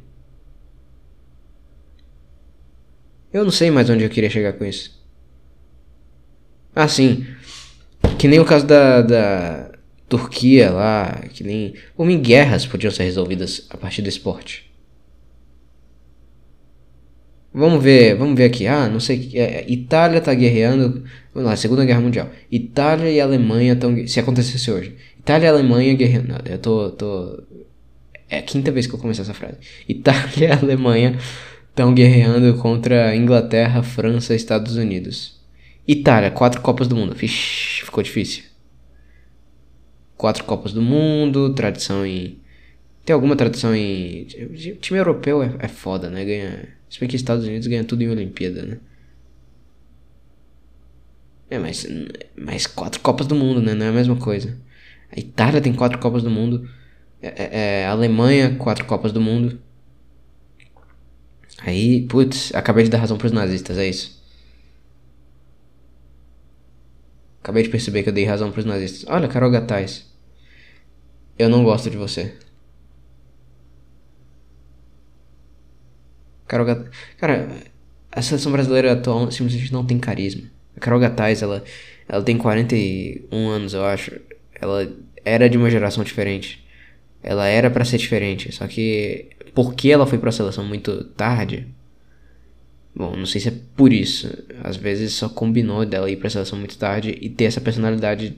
Eu não sei mais onde eu queria chegar com isso. Ah, sim. Que nem o caso da, da Turquia lá, que nem. Como em guerras podiam ser resolvidas a partir do esporte. Vamos ver, vamos ver aqui. Ah, não sei. É, Itália tá guerreando. Vamos lá, Segunda Guerra Mundial. Itália e Alemanha estão. Se acontecesse hoje. Itália e Alemanha guerreando. Eu tô, tô. É a quinta vez que eu começo essa frase. Itália e Alemanha estão guerreando contra Inglaterra, França e Estados Unidos. Itália, quatro Copas do Mundo. Ficou difícil. Quatro Copas do Mundo, tradição em. Tem alguma tradição em. Time europeu é, é foda, né? Ganha. Se bem que Estados Unidos ganha tudo em Olimpíada, né? É, mas. Mas quatro Copas do Mundo, né? Não é a mesma coisa. A Itália tem quatro Copas do Mundo. É, é, é Alemanha, quatro Copas do Mundo. Aí, putz, acabei de dar razão pros nazistas, é isso. Acabei de perceber que eu dei razão pros nazistas. Olha, Carol Gataz. Eu não gosto de você. Carol Gataz. Cara, a seleção brasileira atual simplesmente não tem carisma. A Carol Gataz, ela, ela tem 41 anos, eu acho. Ela era de uma geração diferente. Ela era para ser diferente. Só que porque ela foi pra seleção muito tarde, Bom, não sei se é por isso. Às vezes só combinou dela ir pra seleção muito tarde e ter essa personalidade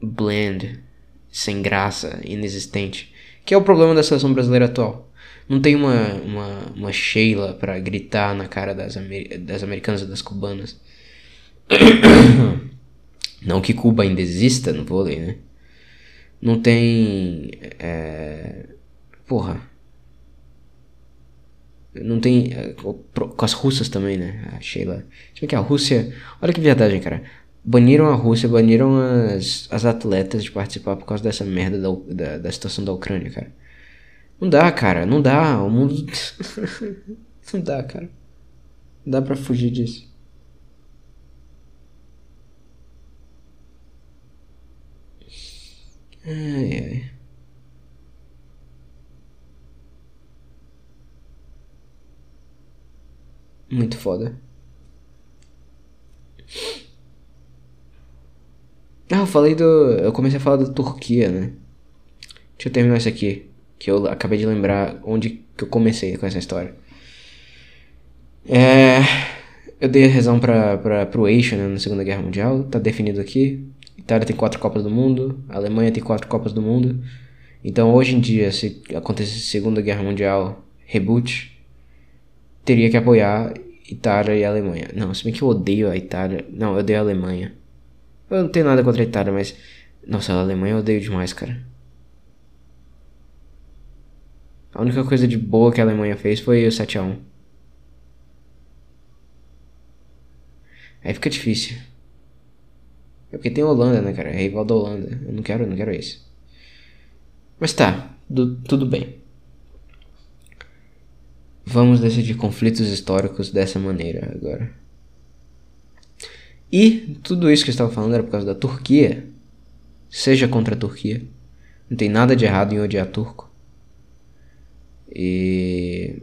bland, sem graça, inexistente. Que é o problema da seleção brasileira atual. Não tem uma, uma, uma Sheila para gritar na cara das, amer das americanas e das cubanas. <coughs> Não que Cuba ainda exista no vôlei, né? Não tem. É... Porra. Não tem. Eh, com as russas também, né? A Sheila. Ver que a Rússia. Olha que viadagem, cara. Baniram a Rússia, baniram as, as atletas de participar por causa dessa merda da, da, da situação da Ucrânia, cara. Não dá, cara. Não dá. O mundo. <laughs> não dá, cara. Não dá pra fugir disso. Ai, ai. Muito foda. Ah, eu falei do. Eu comecei a falar da Turquia, né? Deixa eu terminar isso aqui. que eu acabei de lembrar onde que eu comecei com essa história. É, eu dei a razão para o eixo né, na Segunda Guerra Mundial, tá definido aqui. Itália tem quatro Copas do Mundo, Alemanha tem quatro Copas do Mundo. Então hoje em dia, se acontecesse Segunda Guerra Mundial, reboot, teria que apoiar Itália e Alemanha. Não, se bem que eu odeio a Itália. Não, eu odeio a Alemanha. Eu não tenho nada contra a Itália, mas. Nossa, a Alemanha eu odeio demais, cara. A única coisa de boa que a Alemanha fez foi o 7x1. Aí fica difícil. É porque tem a Holanda, né, cara? É rival da Holanda. Eu não quero, não quero isso. Mas tá, do, tudo bem. Vamos decidir conflitos históricos dessa maneira agora. E tudo isso que eu estava falando era por causa da Turquia. Seja contra a Turquia. Não tem nada de errado em odiar turco. E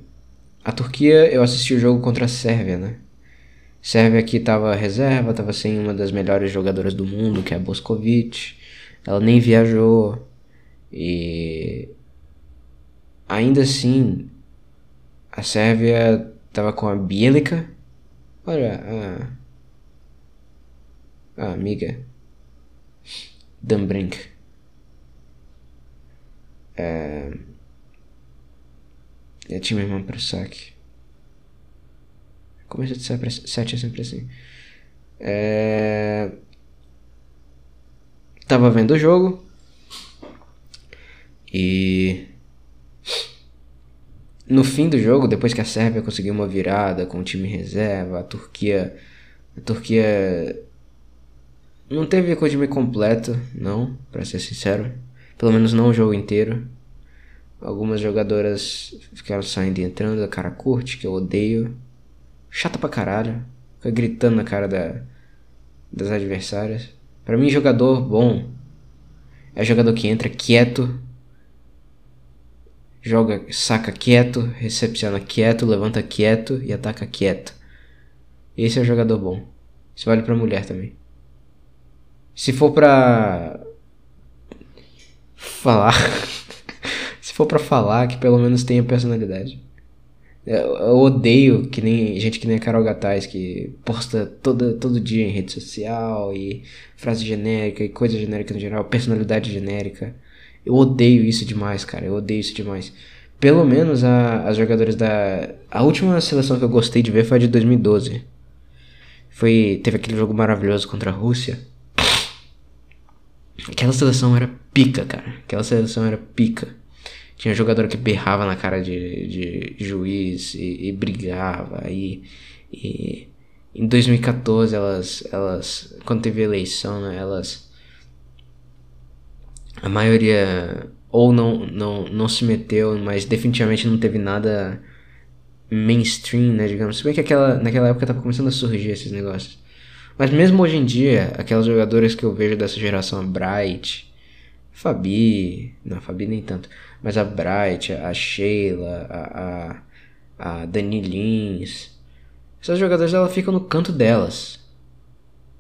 a Turquia, eu assisti o jogo contra a Sérvia, né? Sérvia aqui tava reserva, tava sem uma das melhores jogadoras do mundo, que é a Boskovic. Ela nem viajou. E ainda assim, a Sérvia tava com a Bielica. Olha, a, a amiga Dambrink. É, é time irmão pro saque. Começa de 7 é sempre assim. É... Tava vendo o jogo. E no fim do jogo, depois que a Sérvia conseguiu uma virada com o time reserva, a Turquia. A Turquia não teve o time completo, não, para ser sincero. Pelo menos não o jogo inteiro. Algumas jogadoras ficaram saindo e entrando, a cara curte, que eu odeio. Chata pra caralho. Fica gritando na cara da, das adversárias. Para mim, jogador bom é jogador que entra quieto, joga, saca quieto, recepciona quieto, levanta quieto e ataca quieto. Esse é o jogador bom. Isso vale pra mulher também. Se for pra falar, <laughs> se for pra falar que pelo menos tenha personalidade. Eu odeio que nem gente que nem a Carol Gataz, que posta toda, todo dia em rede social e frase genérica e coisa genérica no geral, personalidade genérica. Eu odeio isso demais, cara. Eu odeio isso demais. Pelo menos a, as jogadoras da. A última seleção que eu gostei de ver foi a de 2012. Foi. Teve aquele jogo maravilhoso contra a Rússia. Aquela seleção era pica, cara. Aquela seleção era pica. Tinha jogador que berrava na cara de, de juiz e, e brigava. E, e em 2014 elas, elas. Quando teve eleição, né, elas a maioria ou não, não, não se meteu, mas definitivamente não teve nada mainstream, né, digamos. Se bem que aquela, naquela época tava começando a surgir esses negócios. Mas mesmo hoje em dia, aquelas jogadoras que eu vejo dessa geração, a Bright, Fabi, não, a Fabi nem tanto, mas a Bright, a Sheila, a, a, a Dani Lins, essas jogadoras elas ficam no canto delas.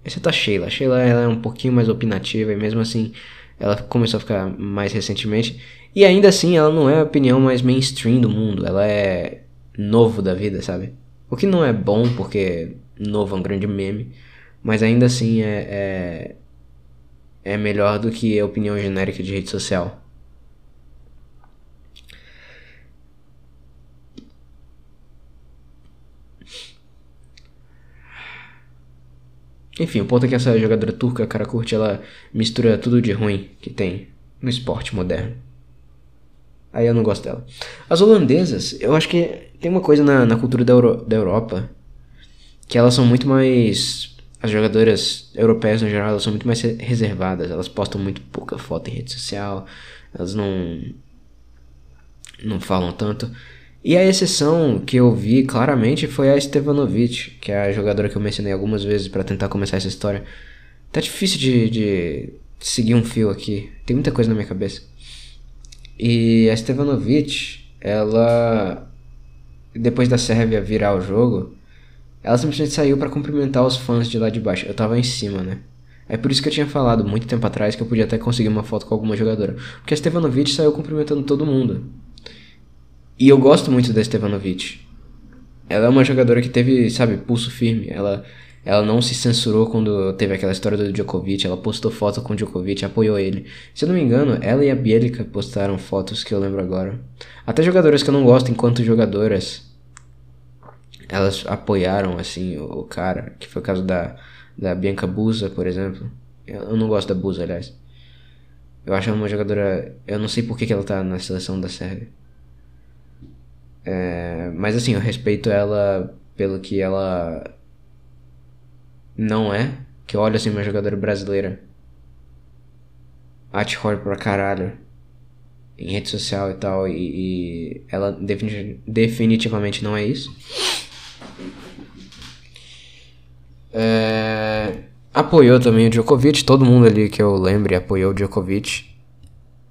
Essa tá a Sheila, a Sheila ela é um pouquinho mais opinativa e mesmo assim ela começou a ficar mais recentemente. E ainda assim, ela não é a opinião mais mainstream do mundo. Ela é novo da vida, sabe? O que não é bom, porque novo é um grande meme. Mas ainda assim é, é, é melhor do que a opinião genérica de rede social. Enfim, o ponto é que essa jogadora turca, cara curte, ela mistura tudo de ruim que tem no esporte moderno. Aí eu não gosto dela. As holandesas, eu acho que tem uma coisa na, na cultura da, Euro, da Europa que elas são muito mais. As jogadoras europeias no geral, elas são muito mais reservadas. Elas postam muito pouca foto em rede social. Elas não. Não falam tanto. E a exceção que eu vi claramente foi a Stevanovic, que é a jogadora que eu mencionei algumas vezes para tentar começar essa história. Tá difícil de, de, seguir um fio aqui, tem muita coisa na minha cabeça. E a Stevanovic, ela. Depois da Sérvia virar o jogo, ela simplesmente saiu para cumprimentar os fãs de lá de baixo. Eu tava em cima, né? É por isso que eu tinha falado muito tempo atrás que eu podia até conseguir uma foto com alguma jogadora. Porque a Stevanovic saiu cumprimentando todo mundo. E eu gosto muito da Stevanovic. Ela é uma jogadora que teve, sabe, pulso firme. Ela, ela não se censurou quando teve aquela história do Djokovic. Ela postou foto com o Djokovic, apoiou ele. Se eu não me engano, ela e a Bielica postaram fotos que eu lembro agora. Até jogadoras que eu não gosto enquanto jogadoras. Elas apoiaram, assim, o, o cara. Que foi o caso da da Bianca Busa, por exemplo. Eu não gosto da Busa, aliás. Eu acho ela uma jogadora. Eu não sei por que, que ela tá na seleção da Sérvia. É, mas assim, eu respeito ela pelo que ela não é. Que eu olho assim, uma jogadora brasileira. Athor pra caralho. Em rede social e tal. E, e ela definitivamente não é isso. É, apoiou também o Djokovic, todo mundo ali que eu lembre apoiou o Djokovic.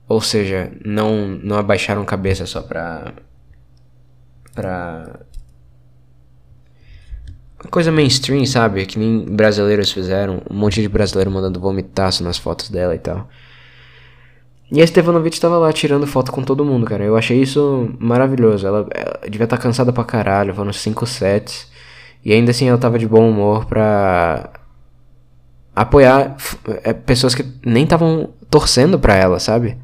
Ou seja, não, não abaixaram cabeça só pra. Pra. Coisa mainstream, sabe? Que nem brasileiros fizeram. Um monte de brasileiro mandando vomitaço nas fotos dela e tal. E a Stevanovic tava lá tirando foto com todo mundo, cara. Eu achei isso maravilhoso. Ela, ela devia estar tá cansada pra caralho, foram cinco sets. E ainda assim ela tava de bom humor pra apoiar é, pessoas que nem estavam torcendo pra ela, sabe?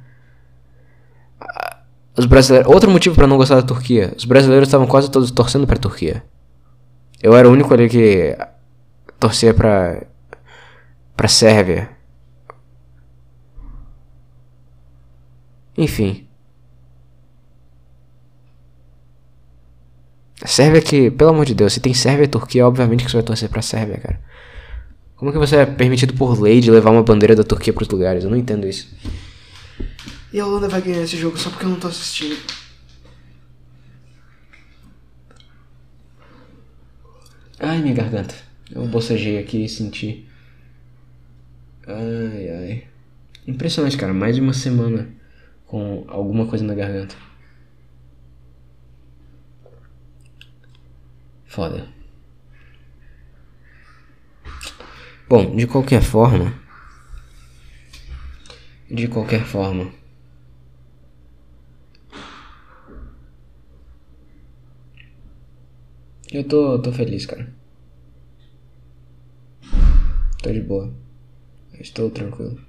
Os brasileiros, outro motivo para não gostar da Turquia, os brasileiros estavam quase todos torcendo pra Turquia. Eu era o único ali que torcia pra pra Sérvia. Enfim. Sérvia que, pelo amor de Deus, se tem Sérvia e Turquia, obviamente que você vai torcer pra Sérvia, cara. Como que você é permitido por lei de levar uma bandeira da Turquia pros lugares? Eu não entendo isso. E a Holanda vai ganhar esse jogo só porque eu não tô assistindo. Ai, minha garganta. Eu bocejei aqui e senti. Ai, ai. Impressionante, cara. Mais de uma semana com alguma coisa na garganta. Foda. Bom, de qualquer forma. De qualquer forma. Eu tô, tô feliz, cara. Tô de boa. Estou tranquilo.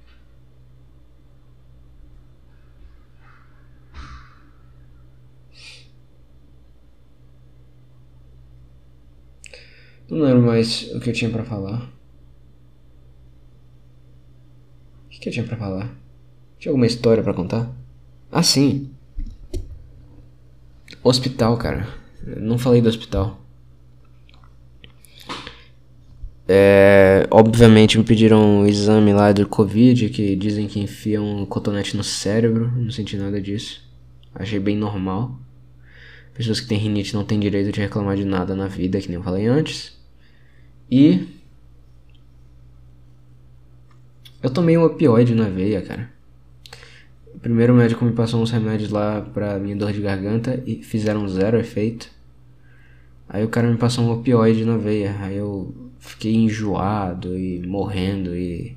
Não lembro mais o que eu tinha para falar. O que eu tinha para falar? Tinha alguma história para contar? Ah, sim. Hospital, cara. não falei do hospital. É, obviamente me pediram um exame lá do Covid, que dizem que enfiam um cotonete no cérebro. Não senti nada disso. Achei bem normal. Pessoas que têm rinite não têm direito de reclamar de nada na vida, que nem eu falei antes. E eu tomei um opioide na veia, cara. Primeiro o médico me passou uns remédios lá pra minha dor de garganta e fizeram zero efeito. Aí o cara me passou um opioide na veia. Aí eu fiquei enjoado e morrendo e.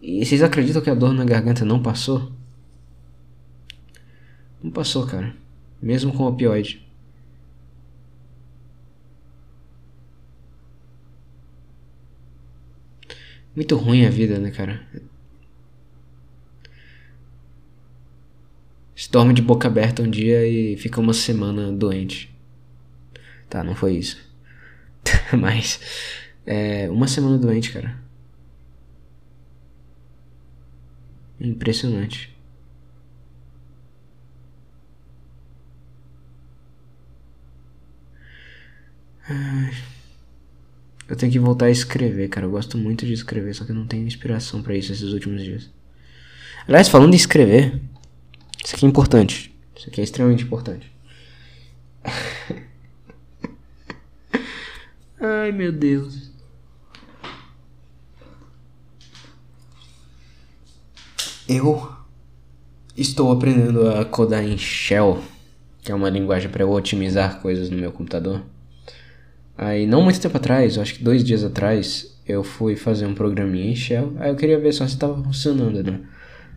E vocês acreditam que a dor na garganta não passou? Não passou, cara. Mesmo com opioide. Muito ruim a vida, né, cara? Você dorme de boca aberta um dia e fica uma semana doente. Tá, não foi isso. <laughs> Mas. É, uma semana doente, cara. Impressionante. Eu tenho que voltar a escrever, cara. Eu gosto muito de escrever, só que eu não tenho inspiração para isso esses últimos dias. Aliás, falando em escrever, isso aqui é importante. Isso aqui é extremamente importante. <laughs> Ai, meu Deus. Eu estou aprendendo a codar em Shell, que é uma linguagem para eu otimizar coisas no meu computador. Aí, não muito tempo atrás, acho que dois dias atrás, eu fui fazer um programinha em Shell. Aí eu queria ver só se tava funcionando, né?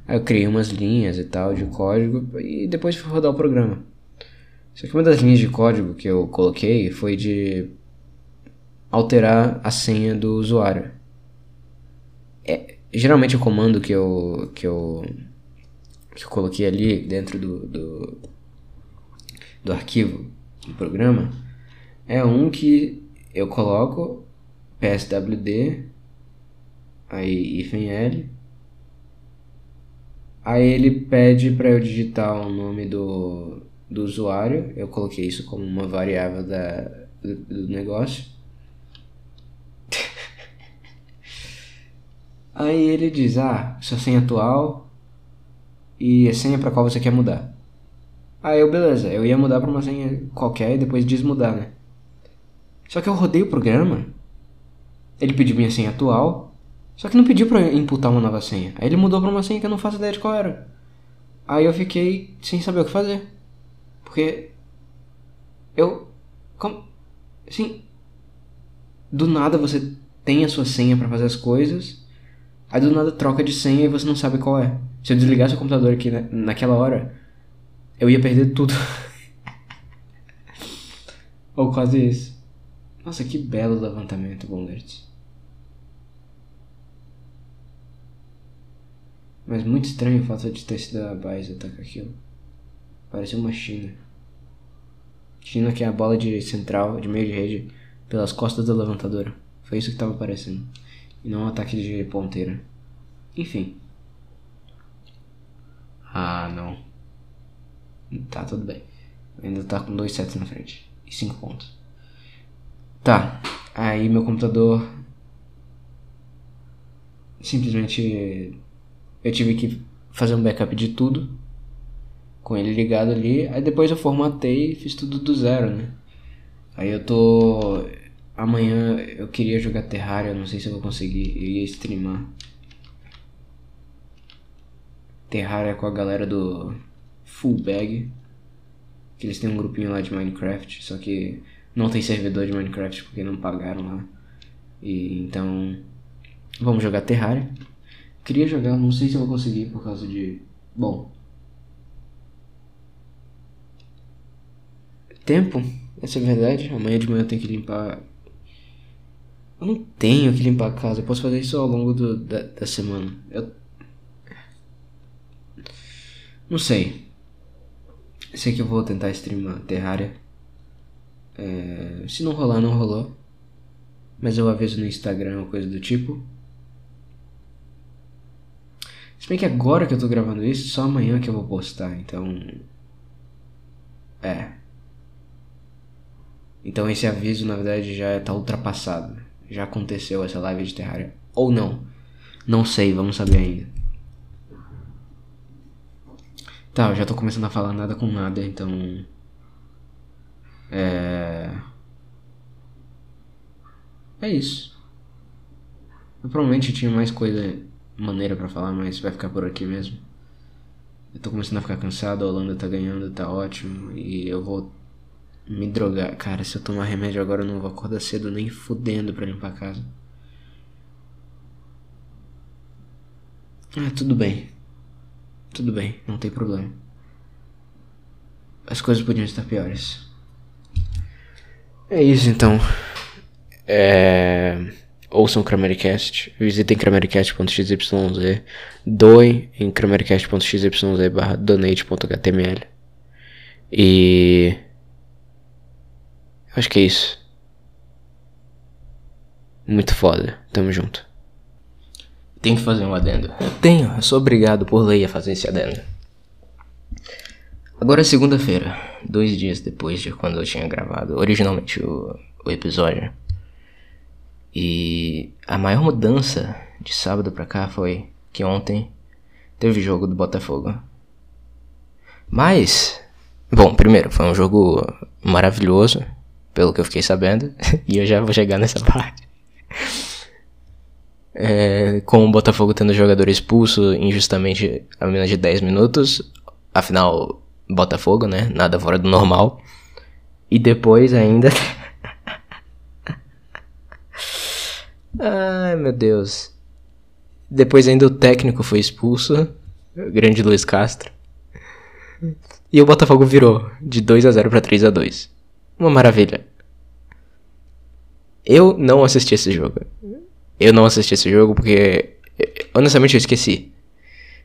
Aí eu criei umas linhas e tal de código e depois fui rodar o programa. Só que uma das linhas de código que eu coloquei foi de alterar a senha do usuário. É, geralmente o comando que eu, que eu que eu coloquei ali dentro do, do, do arquivo do programa é um que eu coloco pswd aí hífen l aí ele pede para eu digitar o nome do, do usuário eu coloquei isso como uma variável da, do, do negócio aí ele diz ah sua senha atual e a senha para qual você quer mudar aí eu beleza eu ia mudar para uma senha qualquer e depois desmudar né só que eu rodei o programa. Ele pediu minha senha atual. Só que não pediu pra imputar uma nova senha. Aí ele mudou pra uma senha que eu não faço ideia de qual era. Aí eu fiquei sem saber o que fazer. Porque. Eu. Como. Assim. Do nada você tem a sua senha para fazer as coisas. Aí do nada troca de senha e você não sabe qual é. Se eu desligasse o computador aqui na, naquela hora, eu ia perder tudo. <laughs> Ou quase isso. Nossa, que belo levantamento, Bongert. Mas muito estranho o fato de ter sido a Baiza atacar aquilo. Parece uma China. China que é a bola de central, de meio de rede, pelas costas da levantadora. Foi isso que estava parecendo. E não um ataque de ponteira. Enfim. Ah, não. Tá, tudo bem. Ainda tá com dois sets na frente. E cinco pontos. Tá. Aí meu computador. Simplesmente. Eu tive que fazer um backup de tudo. Com ele ligado ali. Aí depois eu formatei e fiz tudo do zero, né? Aí eu tô. Amanhã eu queria jogar Terraria, não sei se eu vou conseguir. Eu ia streamar. Terraria com a galera do Fullbag. Que eles têm um grupinho lá de Minecraft, só que não tem servidor de Minecraft porque não pagaram lá. E então. Vamos jogar Terraria. Queria jogar, não sei se eu vou conseguir por causa de. Bom. Tempo, essa é verdade. Amanhã de manhã eu tenho que limpar. Eu não tenho que limpar a casa, eu posso fazer isso ao longo do, da, da semana. Eu. Não sei. Sei que eu vou tentar streamar Terraria. É, se não rolar, não rolou. Mas eu aviso no Instagram ou coisa do tipo. Se bem que agora que eu tô gravando isso, só amanhã que eu vou postar, então. É. Então esse aviso na verdade já tá ultrapassado. Já aconteceu essa live de Terraria. Ou não. Não sei, vamos saber ainda. Tá, eu já tô começando a falar nada com nada, então. É. É isso. Eu provavelmente tinha mais coisa maneira para falar, mas vai ficar por aqui mesmo. Eu tô começando a ficar cansado, a Holanda tá ganhando, tá ótimo. E eu vou me drogar. Cara, se eu tomar remédio agora eu não vou acordar cedo nem fudendo pra limpar a casa. Ah, tudo bem. Tudo bem, não tem problema. As coisas podiam estar piores. É isso então. É... Ouçam o Cramericast, visitem cramericast.xyz, doem em cramericast.xyz barra donate.html. E. Acho que é isso. Muito foda. Tamo junto. Tem que fazer um adendo. Eu tenho, eu sou obrigado por lei a fazer esse adendo. Agora é segunda-feira, dois dias depois de quando eu tinha gravado originalmente o, o episódio. E a maior mudança de sábado pra cá foi que ontem teve jogo do Botafogo. Mas, bom, primeiro, foi um jogo maravilhoso, pelo que eu fiquei sabendo, <laughs> e eu já vou chegar nessa parte. É, com o Botafogo tendo jogador expulso injustamente a menos de 10 minutos, afinal Botafogo, né? Nada fora do normal. E depois ainda. <laughs> Ai, meu Deus. Depois ainda o técnico foi expulso. O grande Luiz Castro. E o Botafogo virou de 2 a 0 para 3 a 2. Uma maravilha. Eu não assisti esse jogo. Eu não assisti esse jogo porque honestamente eu esqueci.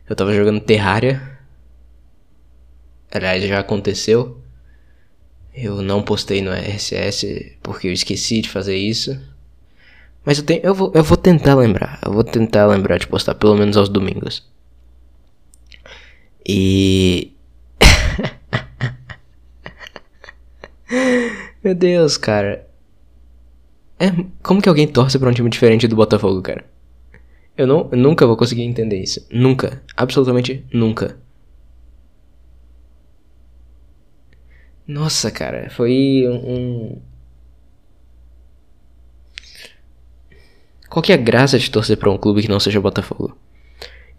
Eu tava jogando Terraria. Aliás, já aconteceu. Eu não postei no RSS porque eu esqueci de fazer isso. Mas eu, tenho, eu, vou, eu vou tentar lembrar. Eu vou tentar lembrar de postar pelo menos aos domingos. E. Meu Deus, cara. É, como que alguém torce pra um time diferente do Botafogo, cara? Eu, não, eu nunca vou conseguir entender isso. Nunca. Absolutamente nunca. Nossa, cara. Foi um. Qual que é a graça de torcer pra um clube que não seja Botafogo?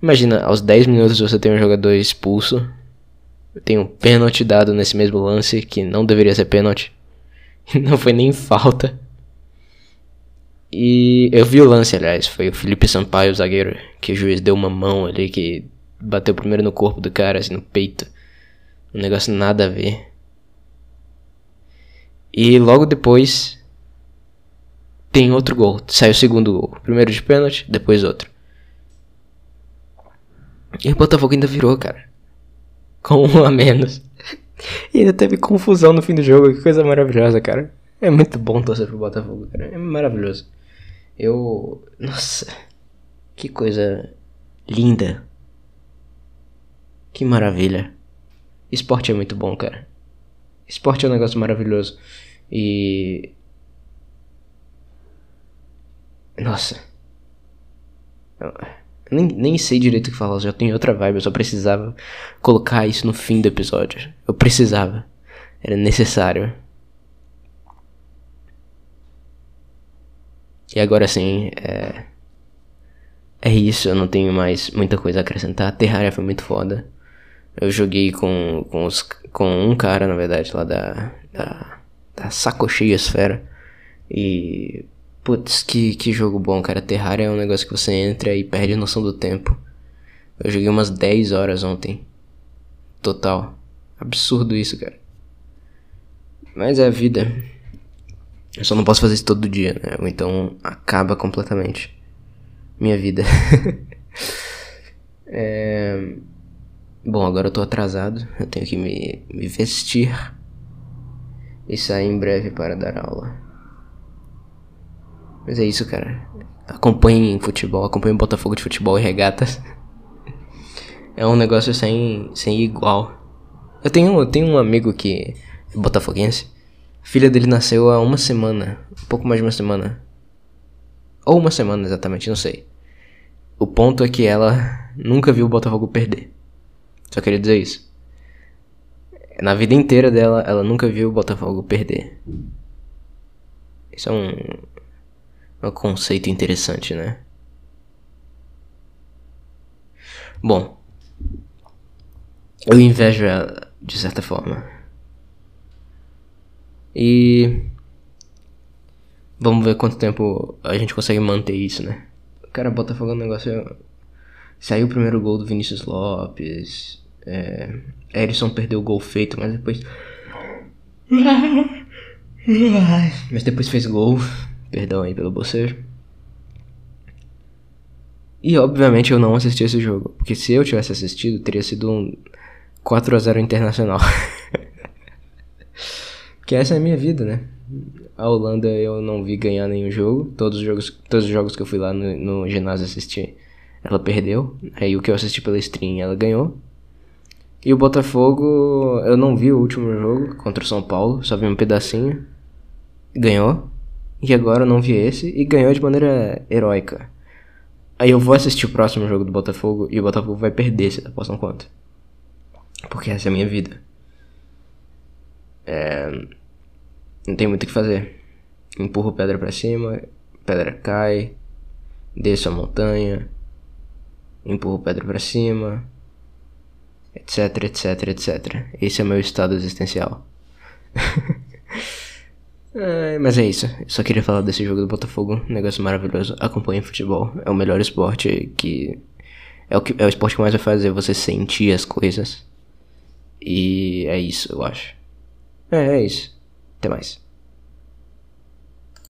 Imagina, aos 10 minutos você tem um jogador expulso. Tem um pênalti dado nesse mesmo lance, que não deveria ser pênalti. <laughs> Não foi nem falta. E eu vi o lance, aliás, foi o Felipe Sampaio, o zagueiro, que o juiz deu uma mão ali, que bateu primeiro no corpo do cara, assim, no peito. Um negócio nada a ver. E logo depois tem outro gol. Sai o segundo gol. Primeiro de pênalti, depois outro. E o Botafogo ainda virou, cara. Com um a menos. E ainda teve confusão no fim do jogo. Que coisa maravilhosa, cara. É muito bom torcer pro Botafogo, cara. É maravilhoso. Eu. Nossa. Que coisa linda. Que maravilha. Esporte é muito bom, cara. Esporte é um negócio maravilhoso. E. Nossa. Nem, nem sei direito o que falar, eu já tenho outra vibe, eu só precisava colocar isso no fim do episódio. Eu precisava. Era necessário. E agora sim, é. É isso, eu não tenho mais muita coisa a acrescentar. Terraria foi muito foda. Eu joguei com, com, os, com um cara, na verdade, lá da. da, da Saco Cheia Esfera. E. Putz, que, que jogo bom, cara. Terraria é um negócio que você entra e perde a noção do tempo. Eu joguei umas 10 horas ontem. Total. Absurdo isso, cara. Mas é a vida. Eu só não posso fazer isso todo dia, né? Ou então acaba completamente minha vida. <laughs> é... Bom, agora eu tô atrasado. Eu tenho que me, me vestir e sair em breve para dar aula. Mas é isso, cara. Acompanhem futebol, acompanhem Botafogo de futebol e regatas. É um negócio sem, sem igual. Eu tenho, eu tenho um amigo que é botafoguense filha dele nasceu há uma semana. Um pouco mais de uma semana. Ou uma semana exatamente, não sei. O ponto é que ela nunca viu o Botafogo perder. Só queria dizer isso. Na vida inteira dela, ela nunca viu o Botafogo perder. Isso é um, um conceito interessante, né? Bom, eu invejo ela de certa forma. E vamos ver quanto tempo a gente consegue manter isso, né? O cara Botafogo é um negócio. Saiu o primeiro gol do Vinícius Lopes. É... Erisson perdeu o gol feito, mas depois. <laughs> Mas depois fez gol. Perdão aí pelo bocejo. E obviamente eu não assisti esse jogo. Porque se eu tivesse assistido, teria sido um 4 a 0 internacional. <laughs> Que essa é a minha vida, né? A Holanda eu não vi ganhar nenhum jogo. Todos os jogos, todos os jogos que eu fui lá no, no ginásio assistir, ela perdeu. Aí o que eu assisti pela stream, ela ganhou. E o Botafogo, eu não vi o último jogo contra o São Paulo, só vi um pedacinho. Ganhou. E agora não vi esse e ganhou de maneira heróica. Aí eu vou assistir o próximo jogo do Botafogo e o Botafogo vai perder, se apostam quanto? Porque essa é a minha vida. É, não tem muito o que fazer. Empurro pedra para cima, pedra cai, desço a montanha, empurro pedra para cima, etc, etc, etc. Esse é o meu estado existencial. <laughs> É, mas é isso. Só queria falar desse jogo do Botafogo. Negócio maravilhoso. Acompanhe futebol. É o melhor esporte que. É o, que, é o esporte que mais vai fazer você sentir as coisas. E é isso, eu acho. É, é isso. Até mais.